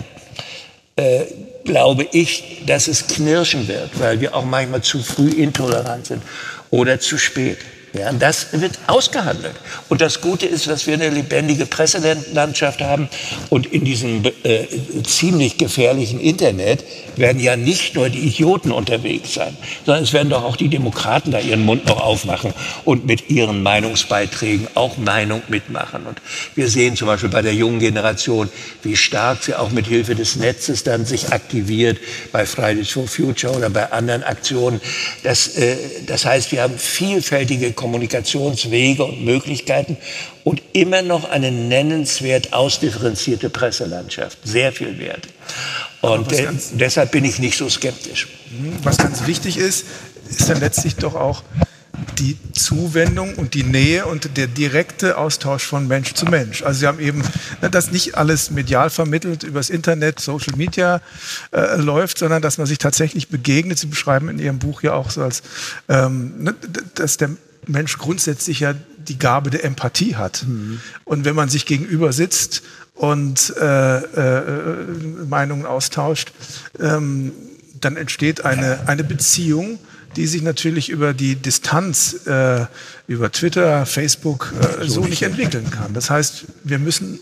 äh, glaube ich, dass es knirschen wird, weil wir auch manchmal zu früh intolerant sind oder zu spät. Ja, das wird ausgehandelt. Und das Gute ist, dass wir eine lebendige Presselandschaft haben. Und in diesem äh, ziemlich gefährlichen Internet werden ja nicht nur die Idioten unterwegs sein, sondern es werden doch auch die Demokraten da ihren Mund noch aufmachen und mit ihren Meinungsbeiträgen auch Meinung mitmachen. Und wir sehen zum Beispiel bei der jungen Generation, wie stark sie auch mit Hilfe des Netzes dann sich aktiviert, bei Fridays for Future oder bei anderen Aktionen. Das, äh, das heißt, wir haben vielfältige Kommunikationswege und Möglichkeiten und immer noch eine nennenswert ausdifferenzierte Presselandschaft. Sehr viel wert. Und äh, deshalb bin ich nicht so skeptisch. Mhm. Was ganz wichtig ist, ist dann letztlich doch auch die Zuwendung und die Nähe und der direkte Austausch von Mensch zu Mensch. Also Sie haben eben, ne, dass nicht alles medial vermittelt übers Internet, Social Media äh, läuft, sondern dass man sich tatsächlich begegnet. Sie beschreiben in Ihrem Buch ja auch so als, ähm, ne, dass der Mensch grundsätzlich ja die Gabe der Empathie hat. Mhm. Und wenn man sich gegenüber sitzt und äh, äh, Meinungen austauscht, ähm, dann entsteht eine, eine Beziehung, die sich natürlich über die Distanz äh, über Twitter, Facebook äh, so nicht entwickeln kann. Das heißt, wir müssen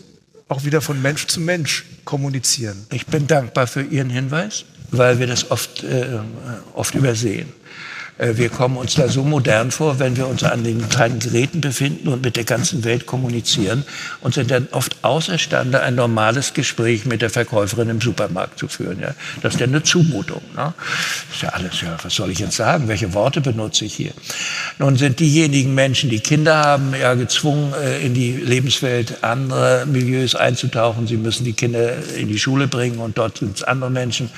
auch wieder von Mensch zu Mensch kommunizieren. Ich bin dankbar für Ihren Hinweis, weil wir das oft, äh, oft übersehen. Äh, wir kommen uns da so modern vor, wenn wir uns an den kleinen Geräten befinden und mit der ganzen Welt kommunizieren und sind dann oft außerstande, ein normales Gespräch mit der Verkäuferin im Supermarkt zu führen. Ja? Das ist ja eine Zumutung. Ne? Ist ja alles, ja, was soll ich jetzt sagen? Welche Worte benutze ich hier? Nun sind diejenigen Menschen, die Kinder haben, ja gezwungen, äh, in die Lebenswelt anderer Milieus einzutauchen. Sie müssen die Kinder in die Schule bringen und dort sind es andere Menschen.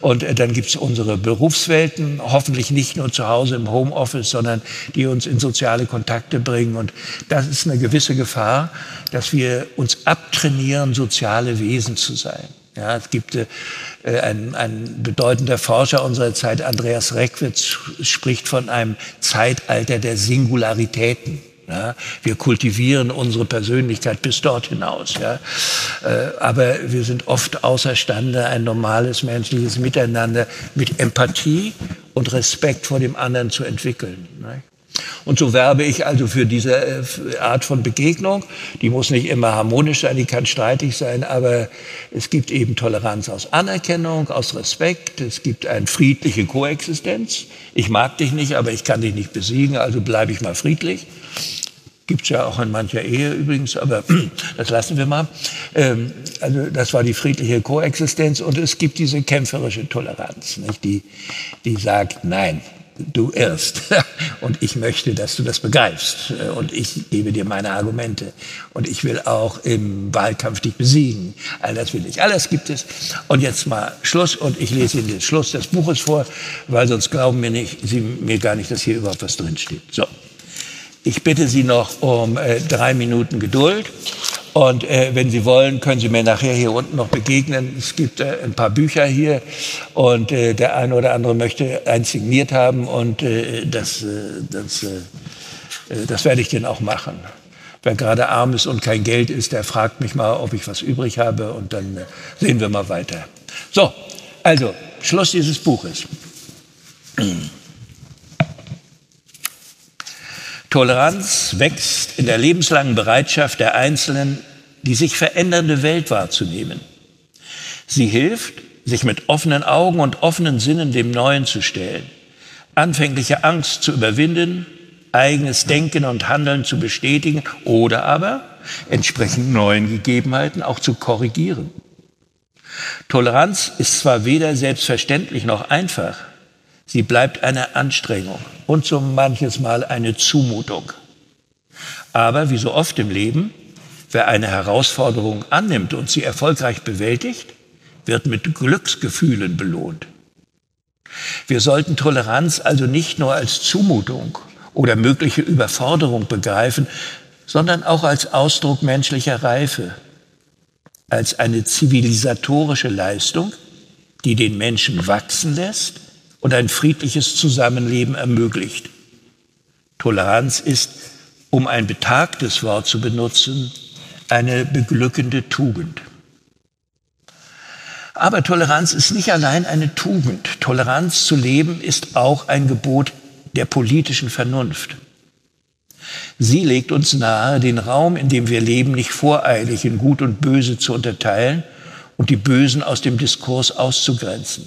Und äh, dann gibt es unsere Berufswelten, hoffentlich nicht nur zu Hause im Homeoffice, sondern die uns in soziale Kontakte bringen. Und das ist eine gewisse Gefahr, dass wir uns abtrainieren, soziale Wesen zu sein. Ja, es gibt äh, ein, ein bedeutender Forscher unserer Zeit, Andreas Reckwitz, spricht von einem Zeitalter der Singularitäten. Ja, wir kultivieren unsere Persönlichkeit bis dort hinaus. Ja. Äh, aber wir sind oft außerstande, ein normales menschliches Miteinander mit Empathie und Respekt vor dem anderen zu entwickeln. Ne. Und so werbe ich also für diese äh, Art von Begegnung. Die muss nicht immer harmonisch sein, die kann streitig sein, aber es gibt eben Toleranz aus Anerkennung, aus Respekt. Es gibt eine friedliche Koexistenz. Ich mag dich nicht, aber ich kann dich nicht besiegen, also bleibe ich mal friedlich. Gibt es ja auch in mancher Ehe übrigens, aber das lassen wir mal. Ähm, also das war die friedliche Koexistenz und es gibt diese kämpferische Toleranz, nicht? Die, die sagt, nein, du irrst und ich möchte, dass du das begreifst und ich gebe dir meine Argumente und ich will auch im Wahlkampf dich besiegen. All das will ich. Alles gibt es. Und jetzt mal Schluss und ich lese Ihnen den Schluss des Buches vor, weil sonst glauben mir nicht, Sie mir gar nicht, dass hier überhaupt was drinsteht. So. Ich bitte Sie noch um äh, drei Minuten Geduld. Und äh, wenn Sie wollen, können Sie mir nachher hier unten noch begegnen. Es gibt äh, ein paar Bücher hier und äh, der eine oder andere möchte eins signiert haben und äh, das, äh, das, äh, das werde ich dann auch machen. Wer gerade arm ist und kein Geld ist, der fragt mich mal, ob ich was übrig habe und dann äh, sehen wir mal weiter. So, also Schluss dieses Buches. Toleranz wächst in der lebenslangen Bereitschaft der Einzelnen, die sich verändernde Welt wahrzunehmen. Sie hilft, sich mit offenen Augen und offenen Sinnen dem Neuen zu stellen, anfängliche Angst zu überwinden, eigenes Denken und Handeln zu bestätigen oder aber entsprechend neuen Gegebenheiten auch zu korrigieren. Toleranz ist zwar weder selbstverständlich noch einfach, Sie bleibt eine Anstrengung und so manches Mal eine Zumutung. Aber wie so oft im Leben, wer eine Herausforderung annimmt und sie erfolgreich bewältigt, wird mit Glücksgefühlen belohnt. Wir sollten Toleranz also nicht nur als Zumutung oder mögliche Überforderung begreifen, sondern auch als Ausdruck menschlicher Reife, als eine zivilisatorische Leistung, die den Menschen wachsen lässt und ein friedliches Zusammenleben ermöglicht. Toleranz ist, um ein betagtes Wort zu benutzen, eine beglückende Tugend. Aber Toleranz ist nicht allein eine Tugend. Toleranz zu leben ist auch ein Gebot der politischen Vernunft. Sie legt uns nahe, den Raum, in dem wir leben, nicht voreilig in Gut und Böse zu unterteilen und die Bösen aus dem Diskurs auszugrenzen.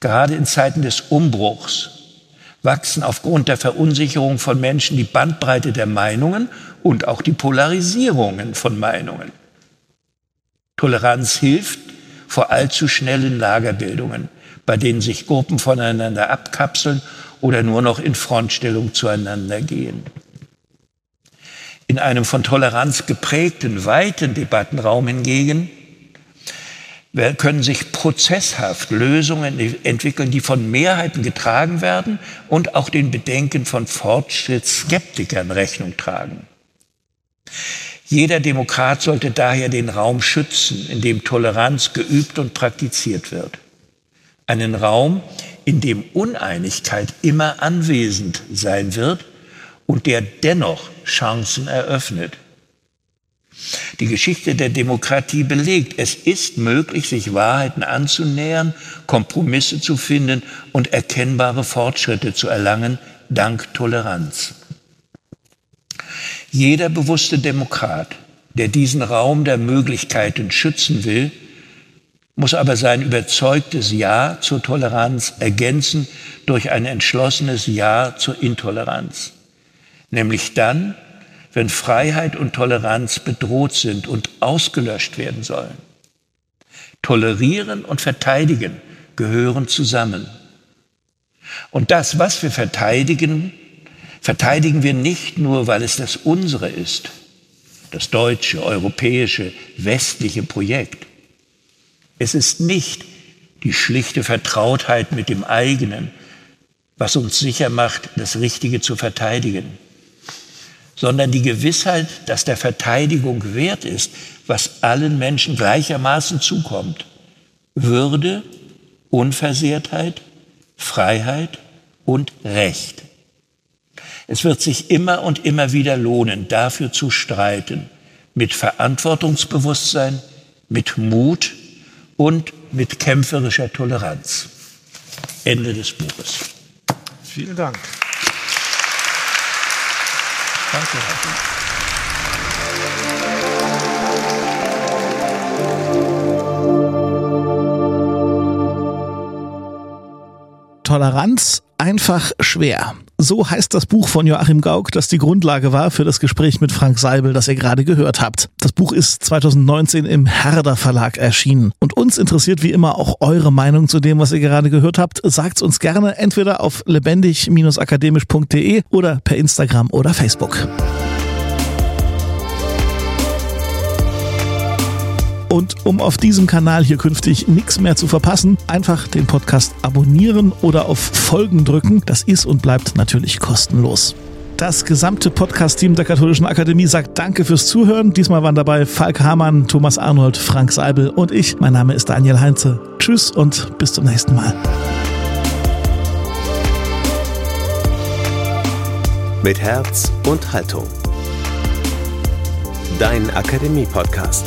Gerade in Zeiten des Umbruchs wachsen aufgrund der Verunsicherung von Menschen die Bandbreite der Meinungen und auch die Polarisierungen von Meinungen. Toleranz hilft vor allzu schnellen Lagerbildungen, bei denen sich Gruppen voneinander abkapseln oder nur noch in Frontstellung zueinander gehen. In einem von Toleranz geprägten, weiten Debattenraum hingegen können sich prozesshaft Lösungen entwickeln, die von Mehrheiten getragen werden und auch den Bedenken von Fortschrittsskeptikern Rechnung tragen. Jeder Demokrat sollte daher den Raum schützen, in dem Toleranz geübt und praktiziert wird. Einen Raum, in dem Uneinigkeit immer anwesend sein wird und der dennoch Chancen eröffnet. Die Geschichte der Demokratie belegt, es ist möglich, sich Wahrheiten anzunähern, Kompromisse zu finden und erkennbare Fortschritte zu erlangen, dank Toleranz. Jeder bewusste Demokrat, der diesen Raum der Möglichkeiten schützen will, muss aber sein überzeugtes Ja zur Toleranz ergänzen durch ein entschlossenes Ja zur Intoleranz. Nämlich dann, wenn Freiheit und Toleranz bedroht sind und ausgelöscht werden sollen. Tolerieren und verteidigen gehören zusammen. Und das, was wir verteidigen, verteidigen wir nicht nur, weil es das unsere ist, das deutsche, europäische, westliche Projekt. Es ist nicht die schlichte Vertrautheit mit dem eigenen, was uns sicher macht, das Richtige zu verteidigen sondern die Gewissheit, dass der Verteidigung wert ist, was allen Menschen gleichermaßen zukommt. Würde, Unversehrtheit, Freiheit und Recht. Es wird sich immer und immer wieder lohnen, dafür zu streiten, mit Verantwortungsbewusstsein, mit Mut und mit kämpferischer Toleranz. Ende des Buches. Vielen Dank. Danke. Toleranz einfach schwer. So heißt das Buch von Joachim Gauck, das die Grundlage war für das Gespräch mit Frank Seibel, das ihr gerade gehört habt. Das Buch ist 2019 im Herder Verlag erschienen. Und uns interessiert wie immer auch eure Meinung zu dem, was ihr gerade gehört habt. Sagt's uns gerne entweder auf lebendig-akademisch.de oder per Instagram oder Facebook. Und um auf diesem Kanal hier künftig nichts mehr zu verpassen, einfach den Podcast abonnieren oder auf Folgen drücken. Das ist und bleibt natürlich kostenlos. Das gesamte Podcast-Team der Katholischen Akademie sagt Danke fürs Zuhören. Diesmal waren dabei Falk Hamann, Thomas Arnold, Frank Seibel und ich. Mein Name ist Daniel Heinze. Tschüss und bis zum nächsten Mal. Mit Herz und Haltung. Dein Akademie-Podcast.